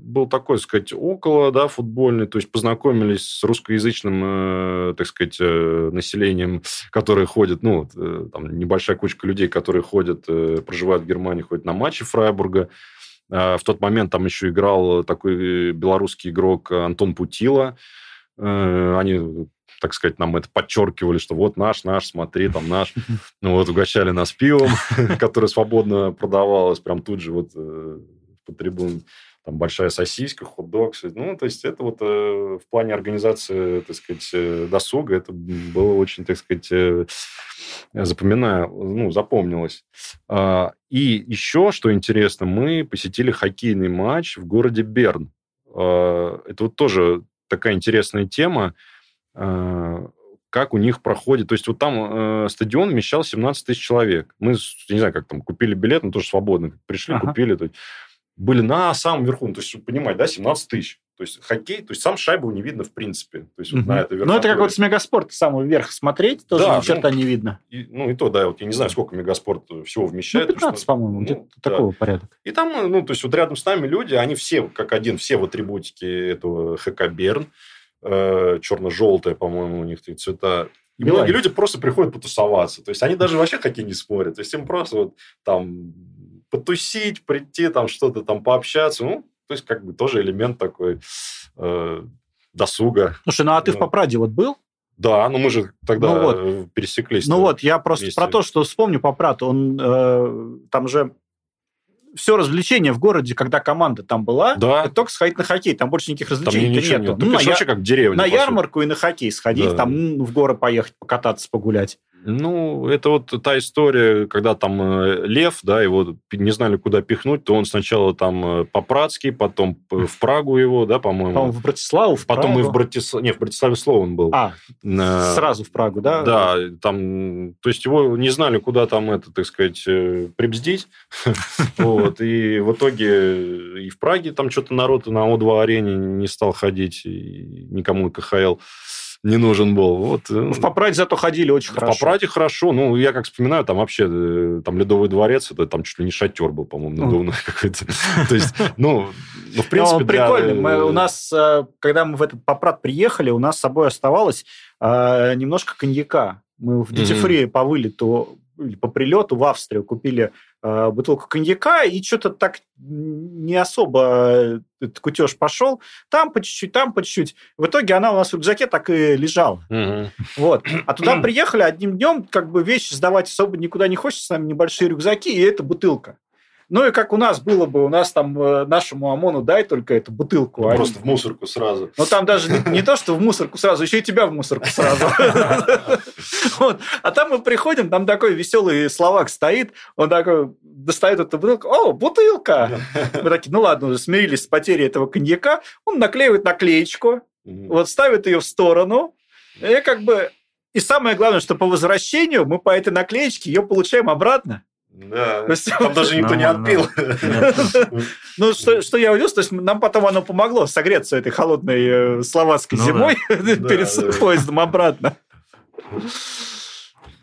Speaker 2: был такой, сказать, около, да, футбольный. То есть познакомились с русскоязычным, э, так сказать, э, населением, которое ходит, ну, э, там небольшая кучка людей, которые ходят, э, проживают в Германии, ходят на матчи Фрайбурга. Э, в тот момент там еще играл такой белорусский игрок Антон Путила. Э, они так сказать, нам это подчеркивали, что вот наш, наш, смотри, там наш. Ну вот, угощали нас пивом, которое свободно продавалось прям тут же вот э, по трибун. Там большая сосиска, хот-дог. Ну, то есть это вот э, в плане организации, так сказать, досуга, это было очень, так сказать, запоминаю, ну, запомнилось. А, и еще, что интересно, мы посетили хоккейный матч в городе Берн. А, это вот тоже такая интересная тема. А, как у них проходит. То есть вот там э, стадион вмещал 17 тысяч человек. Мы, я не знаю, как там, купили билет, но тоже свободно. Пришли, ага. купили. То есть, были на самом верху. Ну, то есть, понимаете, да, 17 тысяч. То есть хоккей, то есть сам шайбу не видно в принципе. То есть угу. вот на это
Speaker 1: Ну, это как вот с Мегаспорт самого верха смотреть, тоже да, ни черта ну, не видно.
Speaker 2: И, ну, и то, да, вот я не знаю, сколько Мегаспорт всего вмещает.
Speaker 1: Ну, 15, по-моему, ну, где-то да. такого порядка.
Speaker 2: И там, ну, то есть вот рядом с нами люди, они все, как один, все в атрибутике этого ХК Берн, э, черно-желтое, по-моему, у них цвета. И Белая. многие люди просто приходят потусоваться. То есть они даже вообще хоккей не смотрят. То есть им просто вот там потусить, прийти, там что-то там пообщаться. Ну, то есть, как бы тоже элемент такой э, досуга.
Speaker 1: Слушай, ну а ты ну. в Попраде вот был?
Speaker 2: Да, ну мы же тогда ну, вот. пересеклись.
Speaker 1: Ну вот, я просто вместе. про то, что вспомню Попрад, он э, там же все развлечение в городе, когда команда там была,
Speaker 2: да.
Speaker 1: это только сходить на хоккей, там больше никаких развлечений нету.
Speaker 2: Нет. Ну, на, вообще как деревня.
Speaker 1: На ярмарку и на хоккей сходить, да. там ну, в горы поехать, покататься, погулять.
Speaker 2: Ну, это вот та история, когда там э, Лев, да, его не знали, куда пихнуть, то он сначала там э, по Пратский, потом в Прагу его, да, по-моему.
Speaker 1: По-моему, в Братиславу, в
Speaker 2: Потом Прагу. и в Братиславе, не, в Братиславе Слован был.
Speaker 1: А, а, сразу в Прагу, да?
Speaker 2: Да, там, то есть его не знали, куда там это, так сказать, прибздить, вот, и в итоге и в Праге там что-то народ на О2 арене не стал ходить, никому КХЛ не нужен был. Вот.
Speaker 1: Ну, в Попраде зато ходили очень хорошо.
Speaker 2: В Попраде хорошо. Ну, я как вспоминаю, там вообще э, там Ледовый дворец, это там чуть ли не шатер был, по-моему, надувной какой-то. То есть, ну, ну в принципе...
Speaker 1: Прикольно. У нас, э, когда мы в этот Попрад приехали, у нас с собой оставалось э, немножко коньяка. Мы в дьюти-фри по вылету или по прилету в Австрию купили э, бутылку коньяка, и что-то так не особо этот кутеж пошел. Там по чуть-чуть, там по чуть-чуть. В итоге она у нас в рюкзаке так и лежала. Угу. Вот. А туда приехали одним днем, как бы вещи сдавать особо никуда не хочется, с нами небольшие рюкзаки, и это бутылка. Ну и как у нас было бы, у нас там э, нашему ОМОНу дай только эту бутылку.
Speaker 2: Ну, просто в мусорку сразу.
Speaker 1: Ну там даже не, не то, что в мусорку сразу, еще и тебя в мусорку сразу. А там мы приходим, там такой веселый словак стоит, он такой достает эту бутылку, о, бутылка! Мы такие, ну ладно, уже смирились с потерей этого коньяка, он наклеивает наклеечку, вот ставит ее в сторону, и как бы... И самое главное, что по возвращению мы по этой наклеечке ее получаем обратно.
Speaker 2: Да, то есть, там даже никто не отпил.
Speaker 1: Ну, что, что я увидел, то есть нам потом оно помогло согреться этой холодной э, словацкой ну, зимой перед поездом обратно.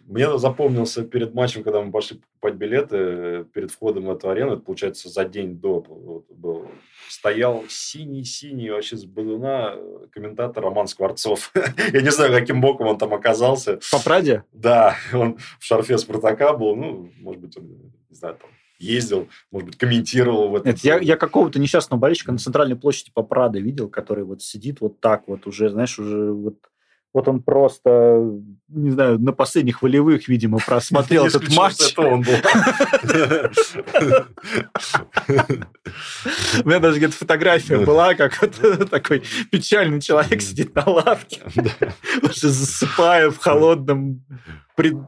Speaker 2: Мне запомнился перед матчем, когда мы пошли покупать билеты, перед входом в эту арену, это, получается, за день до вот, был, стоял синий-синий вообще с балуна комментатор Роман Скворцов. Я не знаю, каким боком он там оказался.
Speaker 1: По Праде?
Speaker 2: Да, он в шарфе Спартака был, ну, может быть, он, не знаю, там, ездил, может быть, комментировал в этом.
Speaker 1: Нет, я, я какого-то несчастного болельщика на центральной площади по Праде видел, который вот сидит вот так вот уже, знаешь, уже вот вот он просто, не знаю, на последних волевых, видимо, просмотрел этот матч. У меня даже где-то фотография была, как такой печальный человек сидит на лавке, засыпая в холодном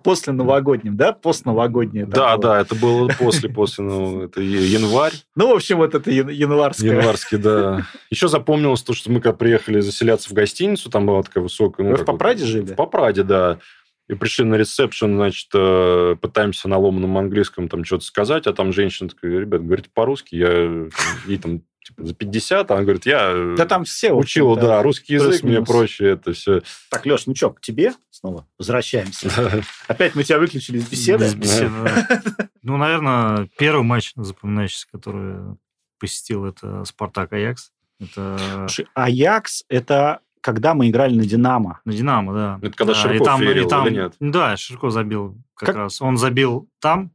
Speaker 1: после новогоднем, да? Постновогоднее.
Speaker 2: Да, было. да, это было после, после, ну, это январь.
Speaker 1: Ну, в общем, вот это январское.
Speaker 2: Январский, да. Еще запомнилось то, что мы когда приехали заселяться в гостиницу, там была такая высокая...
Speaker 1: Ну, Вы в Попраде вот, жили?
Speaker 2: В Попраде, да. И пришли на ресепшн, значит, э, пытаемся на ломаном английском там что-то сказать, а там женщина такая, ребят, говорите по-русски, я ей там типа, за 50, а она говорит, я
Speaker 1: да там все
Speaker 2: учил, да, да русский язык, мне проще это все.
Speaker 1: Так, Леш, ну что, к тебе снова возвращаемся. Опять мы тебя выключили из беседы. Из беседы,
Speaker 3: Ну, наверное, первый матч запоминающийся, который посетил, это Спартак Аякс. Это...
Speaker 1: Аякс – это когда мы играли на Динамо.
Speaker 3: На Динамо, да.
Speaker 2: Это когда
Speaker 3: да,
Speaker 2: Ширков и там, верил, и там, или нет?
Speaker 3: Да, Ширков забил как, как раз. Он забил там,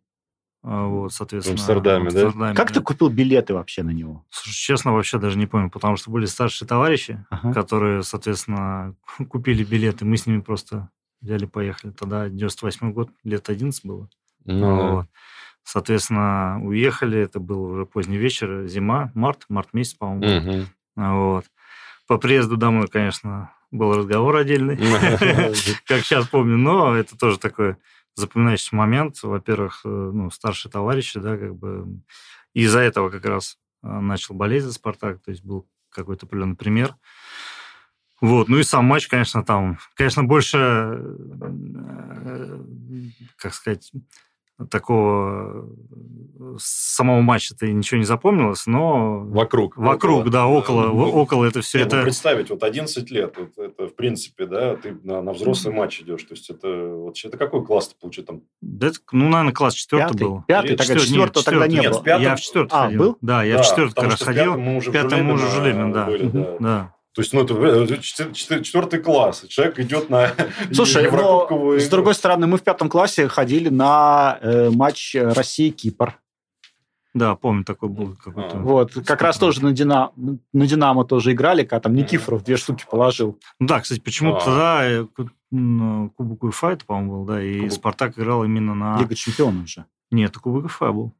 Speaker 3: вот, соответственно.
Speaker 2: В Амстердаме, Амстердаме
Speaker 1: да? Как ты купил билеты вообще на него?
Speaker 3: Слушай, честно, вообще даже не помню, потому что были старшие товарищи, ага. которые, соответственно, купили билеты. Мы с ними просто взяли, поехали. Тогда 98 год, лет 11 было. Ну. Вот. Соответственно, уехали, это был уже поздний вечер, зима, март, март месяц, по-моему. Угу. Вот. По приезду домой, конечно, был разговор отдельный, как сейчас помню, но это тоже такой запоминающийся момент. Во-первых, э, ну, старшие товарищи, да, как бы из-за этого как раз э, начал болеть за «Спартак», то есть был какой-то определенный пример. Вот, ну и сам матч, конечно, там, конечно, больше, э, как сказать, такого э, самого матча ты ничего не запомнилось, но...
Speaker 2: Вокруг.
Speaker 3: Вокруг, около, да, около, ну, около это все.
Speaker 2: Нет,
Speaker 3: это...
Speaker 2: Ну, представить, вот 11 лет, вот это, в принципе, да, ты на, на взрослый матч идешь, то есть это, вот, это какой класс ты получил там?
Speaker 3: Да, это, ну, наверное, класс четвертый был.
Speaker 1: Пятый, тогда четвертого тогда не было.
Speaker 3: Нет, я в четвертый
Speaker 1: а,
Speaker 3: ходил.
Speaker 1: был?
Speaker 3: Да, я
Speaker 2: да,
Speaker 3: в четвертый как раз ходил. В пятом мы уже Жулебин, да.
Speaker 2: Были, да.
Speaker 3: да.
Speaker 2: То есть, ну, это четвертый класс. Человек идет на
Speaker 1: Слушай, но, с другой стороны, мы в пятом классе ходили на э, матч России-Кипр.
Speaker 3: Да, помню, такой был какой-то.
Speaker 1: Вот, как раз тоже на, Дина... на Динамо тоже играли, когда там Никифоров две штуки положил.
Speaker 3: Ну да, кстати, почему-то тогда э, Кубок УЕФА это, по-моему, был, да, и Кубок... Спартак играл именно на...
Speaker 1: Лига чемпионов же.
Speaker 3: Нет, Кубок УЕФА был.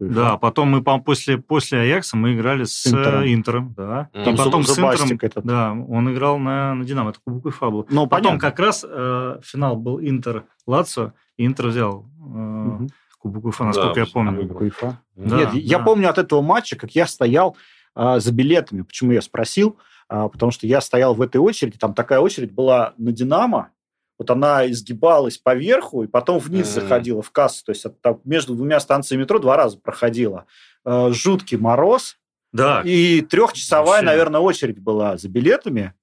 Speaker 3: Да, потом мы после, после Аякса мы играли с Интером, Интером да.
Speaker 1: Там и потом с Интером, этот.
Speaker 3: да, он играл на, на Динамо, это Кубок УЕФА был.
Speaker 1: Ну,
Speaker 3: потом понятно. как раз э, финал был Интер Лацио, и Интер взял э, угу. Кубок УЕФА, насколько да, я помню.
Speaker 1: Кубок УЕФА. Да, Нет, да. я помню от этого матча, как я стоял э, за билетами. Почему я спросил? Э, потому что я стоял в этой очереди, там такая очередь была на Динамо, вот она изгибалась по верху и потом вниз mm-hmm. заходила в кассу. То есть это, между двумя станциями метро два раза проходила. Э, жуткий мороз.
Speaker 3: Да.
Speaker 1: И трехчасовая, Вообще. наверное, очередь была за билетами.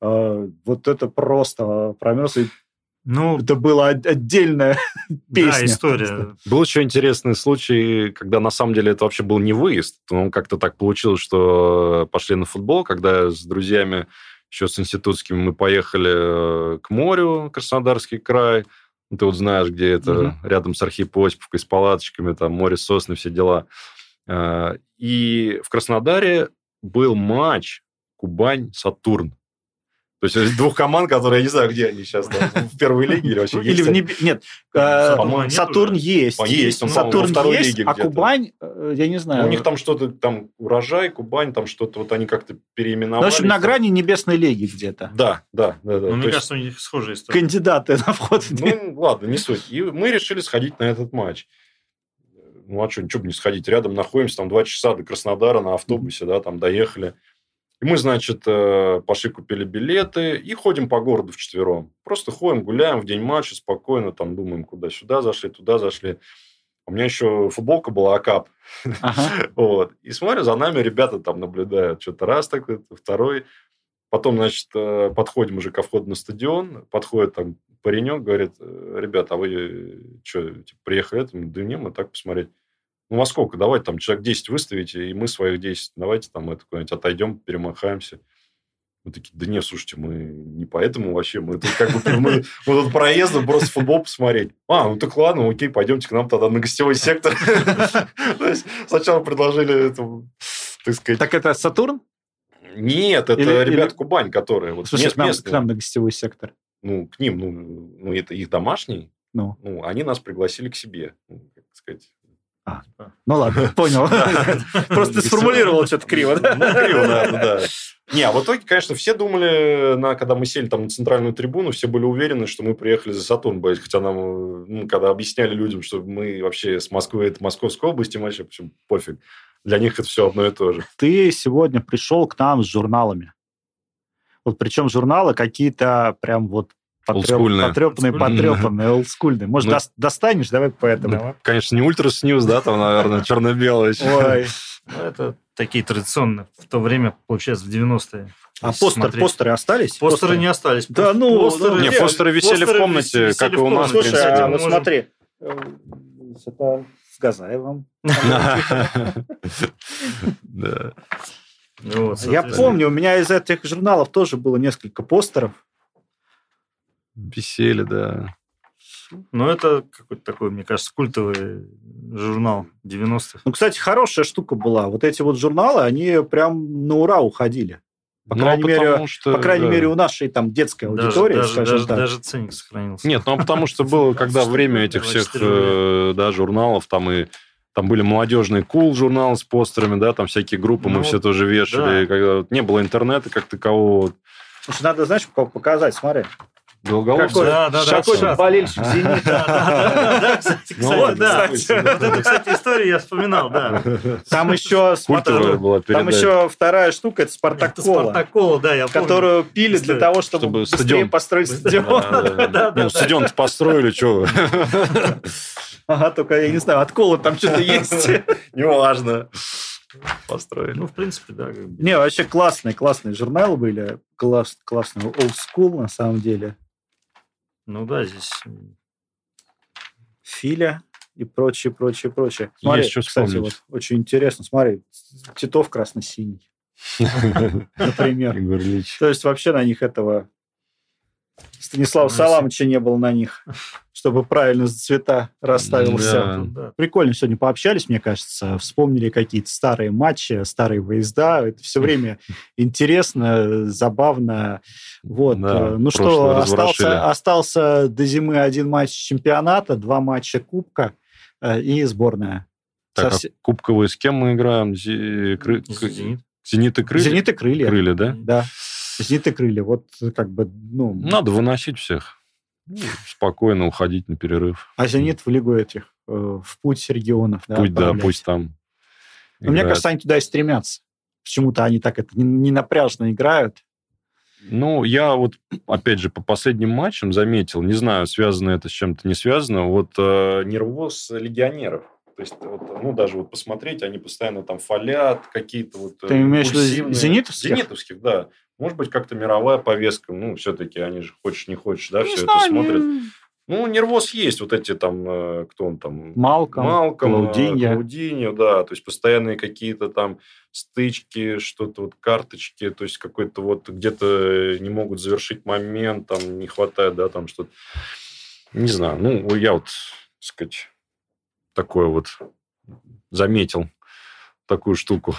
Speaker 1: Э, вот это просто промерз. И ну, это была отдельная песня.
Speaker 3: Да, история.
Speaker 2: Был еще интересный случай, когда на самом деле это вообще был не выезд. Но как-то так получилось, что пошли на футбол, когда с друзьями еще с институтскими мы поехали э, к морю, Краснодарский край. Ты вот знаешь, где это, угу. рядом с Архипосиповкой, с палаточками, там море, сосны, все дела. Э, и в Краснодаре был матч Кубань-Сатурн. То есть двух команд, которые, я не знаю, где они сейчас, там, в первой лиге или вообще
Speaker 1: Или в небе... Нет, э, Сатурн есть.
Speaker 2: Есть,
Speaker 1: Сатурн есть, а Кубань, э, я не знаю.
Speaker 2: У них там что-то, там урожай, Кубань, там что-то, вот они как-то переименовали.
Speaker 1: Ну, в общем, на грани Небесной лиги где-то.
Speaker 2: Да, да, да. да.
Speaker 3: Ну, мне кажется, у них схожая история.
Speaker 1: Кандидаты на вход.
Speaker 2: Ну, ладно, не суть. И мы решили сходить на этот матч. Ну, а что, ничего бы не сходить. Рядом находимся, там два часа до Краснодара на автобусе, да, там доехали. И мы, значит, э, пошли купили билеты и ходим по городу вчетвером. Просто ходим, гуляем в день матча спокойно, там думаем, куда-сюда зашли, туда зашли. У меня еще футболка была Акап. Ага. вот. И смотрю, за нами ребята там наблюдают. Что-то раз такой, второй. Потом, значит, э, подходим уже ко входу на стадион. Подходит там паренек, говорит, «Э, ребята, а вы что, типа, приехали? Да не, мы так посмотреть ну, во сколько? Давайте там человек 10 выставите, и мы своих 10. Давайте там это куда-нибудь отойдем, перемахаемся. Мы такие, да нет, слушайте, мы не поэтому вообще, мы тут как бы мы, мы тут проездом просто футбол посмотреть. А, ну так ладно, окей, пойдемте к нам тогда на гостевой сектор. Сначала предложили
Speaker 1: так сказать... Так это Сатурн?
Speaker 2: Нет, это ребята Кубань, которые...
Speaker 1: Вот Слушай, к нам на гостевой сектор.
Speaker 2: Ну, к ним, ну, ну это их домашний. Ну. ну, они нас пригласили к себе, ну, как сказать,
Speaker 1: а, ну ладно, понял. Просто сформулировал что-то криво, да?
Speaker 2: Ну, криво, наверное, да. Не, а в итоге, конечно, все думали, на, когда мы сели там на центральную трибуну, все были уверены, что мы приехали за Сатурн боить. Хотя нам, ну, когда объясняли людям, что мы вообще с Москвы, это Московской области, вообще все пофиг. Для них это все одно и то же.
Speaker 1: Ты сегодня пришел к нам с журналами. Вот причем журналы какие-то прям вот Олдскульные. Потрепанные, потрепанные, олдскульные. Может, ну, достанешь? Давай поэтому. Давай.
Speaker 2: Конечно, не Ultras News, да, там, наверное, черно-белый.
Speaker 3: Ой. Ну, это такие традиционные. В то время, получается, в 90-е.
Speaker 1: А постер, постеры остались?
Speaker 3: Постеры, постеры не остались.
Speaker 1: Да, ну...
Speaker 2: Постеры, не, постеры висели постеры в комнате, висели как и у нас.
Speaker 1: Слушай, а, ну можем... смотри. Это с Газаевым. Да. Ну Я помню, у меня из этих журналов тоже было несколько постеров.
Speaker 2: Висели, да.
Speaker 3: Ну, это какой-то такой, мне кажется, культовый журнал 90-х.
Speaker 1: Ну, кстати, хорошая штука была. Вот эти вот журналы, они прям на ура уходили. По ну, крайней, мере, что, по крайней да. мере, у нашей там детской аудитории,
Speaker 3: даже,
Speaker 1: скажем
Speaker 3: даже,
Speaker 1: так.
Speaker 3: Даже ценник сохранился.
Speaker 2: Нет, ну, потому что было, когда время этих всех э, да, журналов, там и там были молодежные кул cool журналы с постерами, да, там всякие группы ну, мы все тоже вешали. Да. Когда не было интернета как такового.
Speaker 1: Слушай, надо, знаешь, показать, смотри.
Speaker 2: Долголовцев?
Speaker 3: Да, да,
Speaker 1: да. Какой болельщик «Зенита».
Speaker 3: Да, кстати, да. Вот эту, кстати, историю я вспоминал, да.
Speaker 1: Там еще, там еще вторая штука, это «Спартак Кола».
Speaker 3: «Спартак Кола», да, я помню.
Speaker 1: Которую пили для того, чтобы быстрее построить стадион.
Speaker 2: Стадион построили, что
Speaker 1: Ага, только я не знаю, от там что-то есть.
Speaker 2: Неважно. Построили.
Speaker 3: Ну, в принципе, да.
Speaker 1: Не, вообще классные, классные журналы были. Класс, классный old school, на самом деле.
Speaker 3: Ну да, здесь...
Speaker 1: Филя и прочее, прочее, прочее. Смотри, Есть что кстати, вот, очень интересно. Смотри, Титов красно-синий. Например. То есть вообще на них этого Станислава Саламовича не было на них, чтобы правильно цвета расставил да. все. Да. Прикольно сегодня пообщались, мне кажется, вспомнили какие-то старые матчи, старые выезда. Это все время интересно, забавно. Вот. Да, ну что, остался, остался до зимы один матч чемпионата, два матча Кубка э, и сборная.
Speaker 2: Так, Совсем... а кубковые с кем мы играем? Зенит. Зенит и крылья?
Speaker 1: Зенит и крылья.
Speaker 2: Крылья, да?
Speaker 1: Да. Зенит и крылья. Вот как бы, ну...
Speaker 2: Надо выносить всех. Ну, спокойно уходить на перерыв.
Speaker 1: А Зенит в лигу этих, э, в путь регионов.
Speaker 2: Да, путь, да, пусть там.
Speaker 1: Но мне кажется, они туда и стремятся. Почему-то они так это не, не напряжно играют.
Speaker 2: Ну, я вот, опять же, по последним матчам заметил, не знаю, связано это с чем-то, не связано, вот э, нервоз легионеров. То есть, вот, ну, даже вот посмотреть, они постоянно там фалят, какие-то вот...
Speaker 1: Ты имеешь в виду зенитовских?
Speaker 2: Зенитовских, да. Может быть, как-то мировая повестка. Ну, все-таки они же хочешь не хочешь, да, не все знаю, это смотрят. Не... Ну, нервоз есть, вот эти там, э, кто он там?
Speaker 1: Малком,
Speaker 2: Малком Клаудинья. Клаудинья, да, то есть постоянные какие-то там стычки, что-то вот карточки, то есть какой-то вот где-то не могут завершить момент, там не хватает, да, там что-то. Не знаю, ну, я вот, так сказать, такое вот заметил, такую штуку.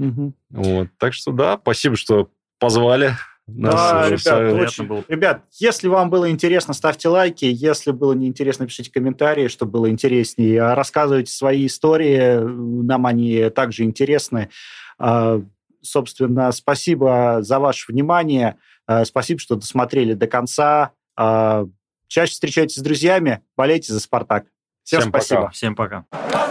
Speaker 1: Угу.
Speaker 2: Вот. Так что да, спасибо, что позвали.
Speaker 1: Нас да, ребят, очень... было. ребят, если вам было интересно, ставьте лайки. Если было неинтересно, пишите комментарии, чтобы было интереснее. А рассказывайте свои истории, нам они также интересны. А, собственно, спасибо за ваше внимание. А, спасибо, что досмотрели до конца. Чаще встречайтесь с друзьями, болейте за «Спартак». Всем, Всем спасибо.
Speaker 3: Пока. Всем пока.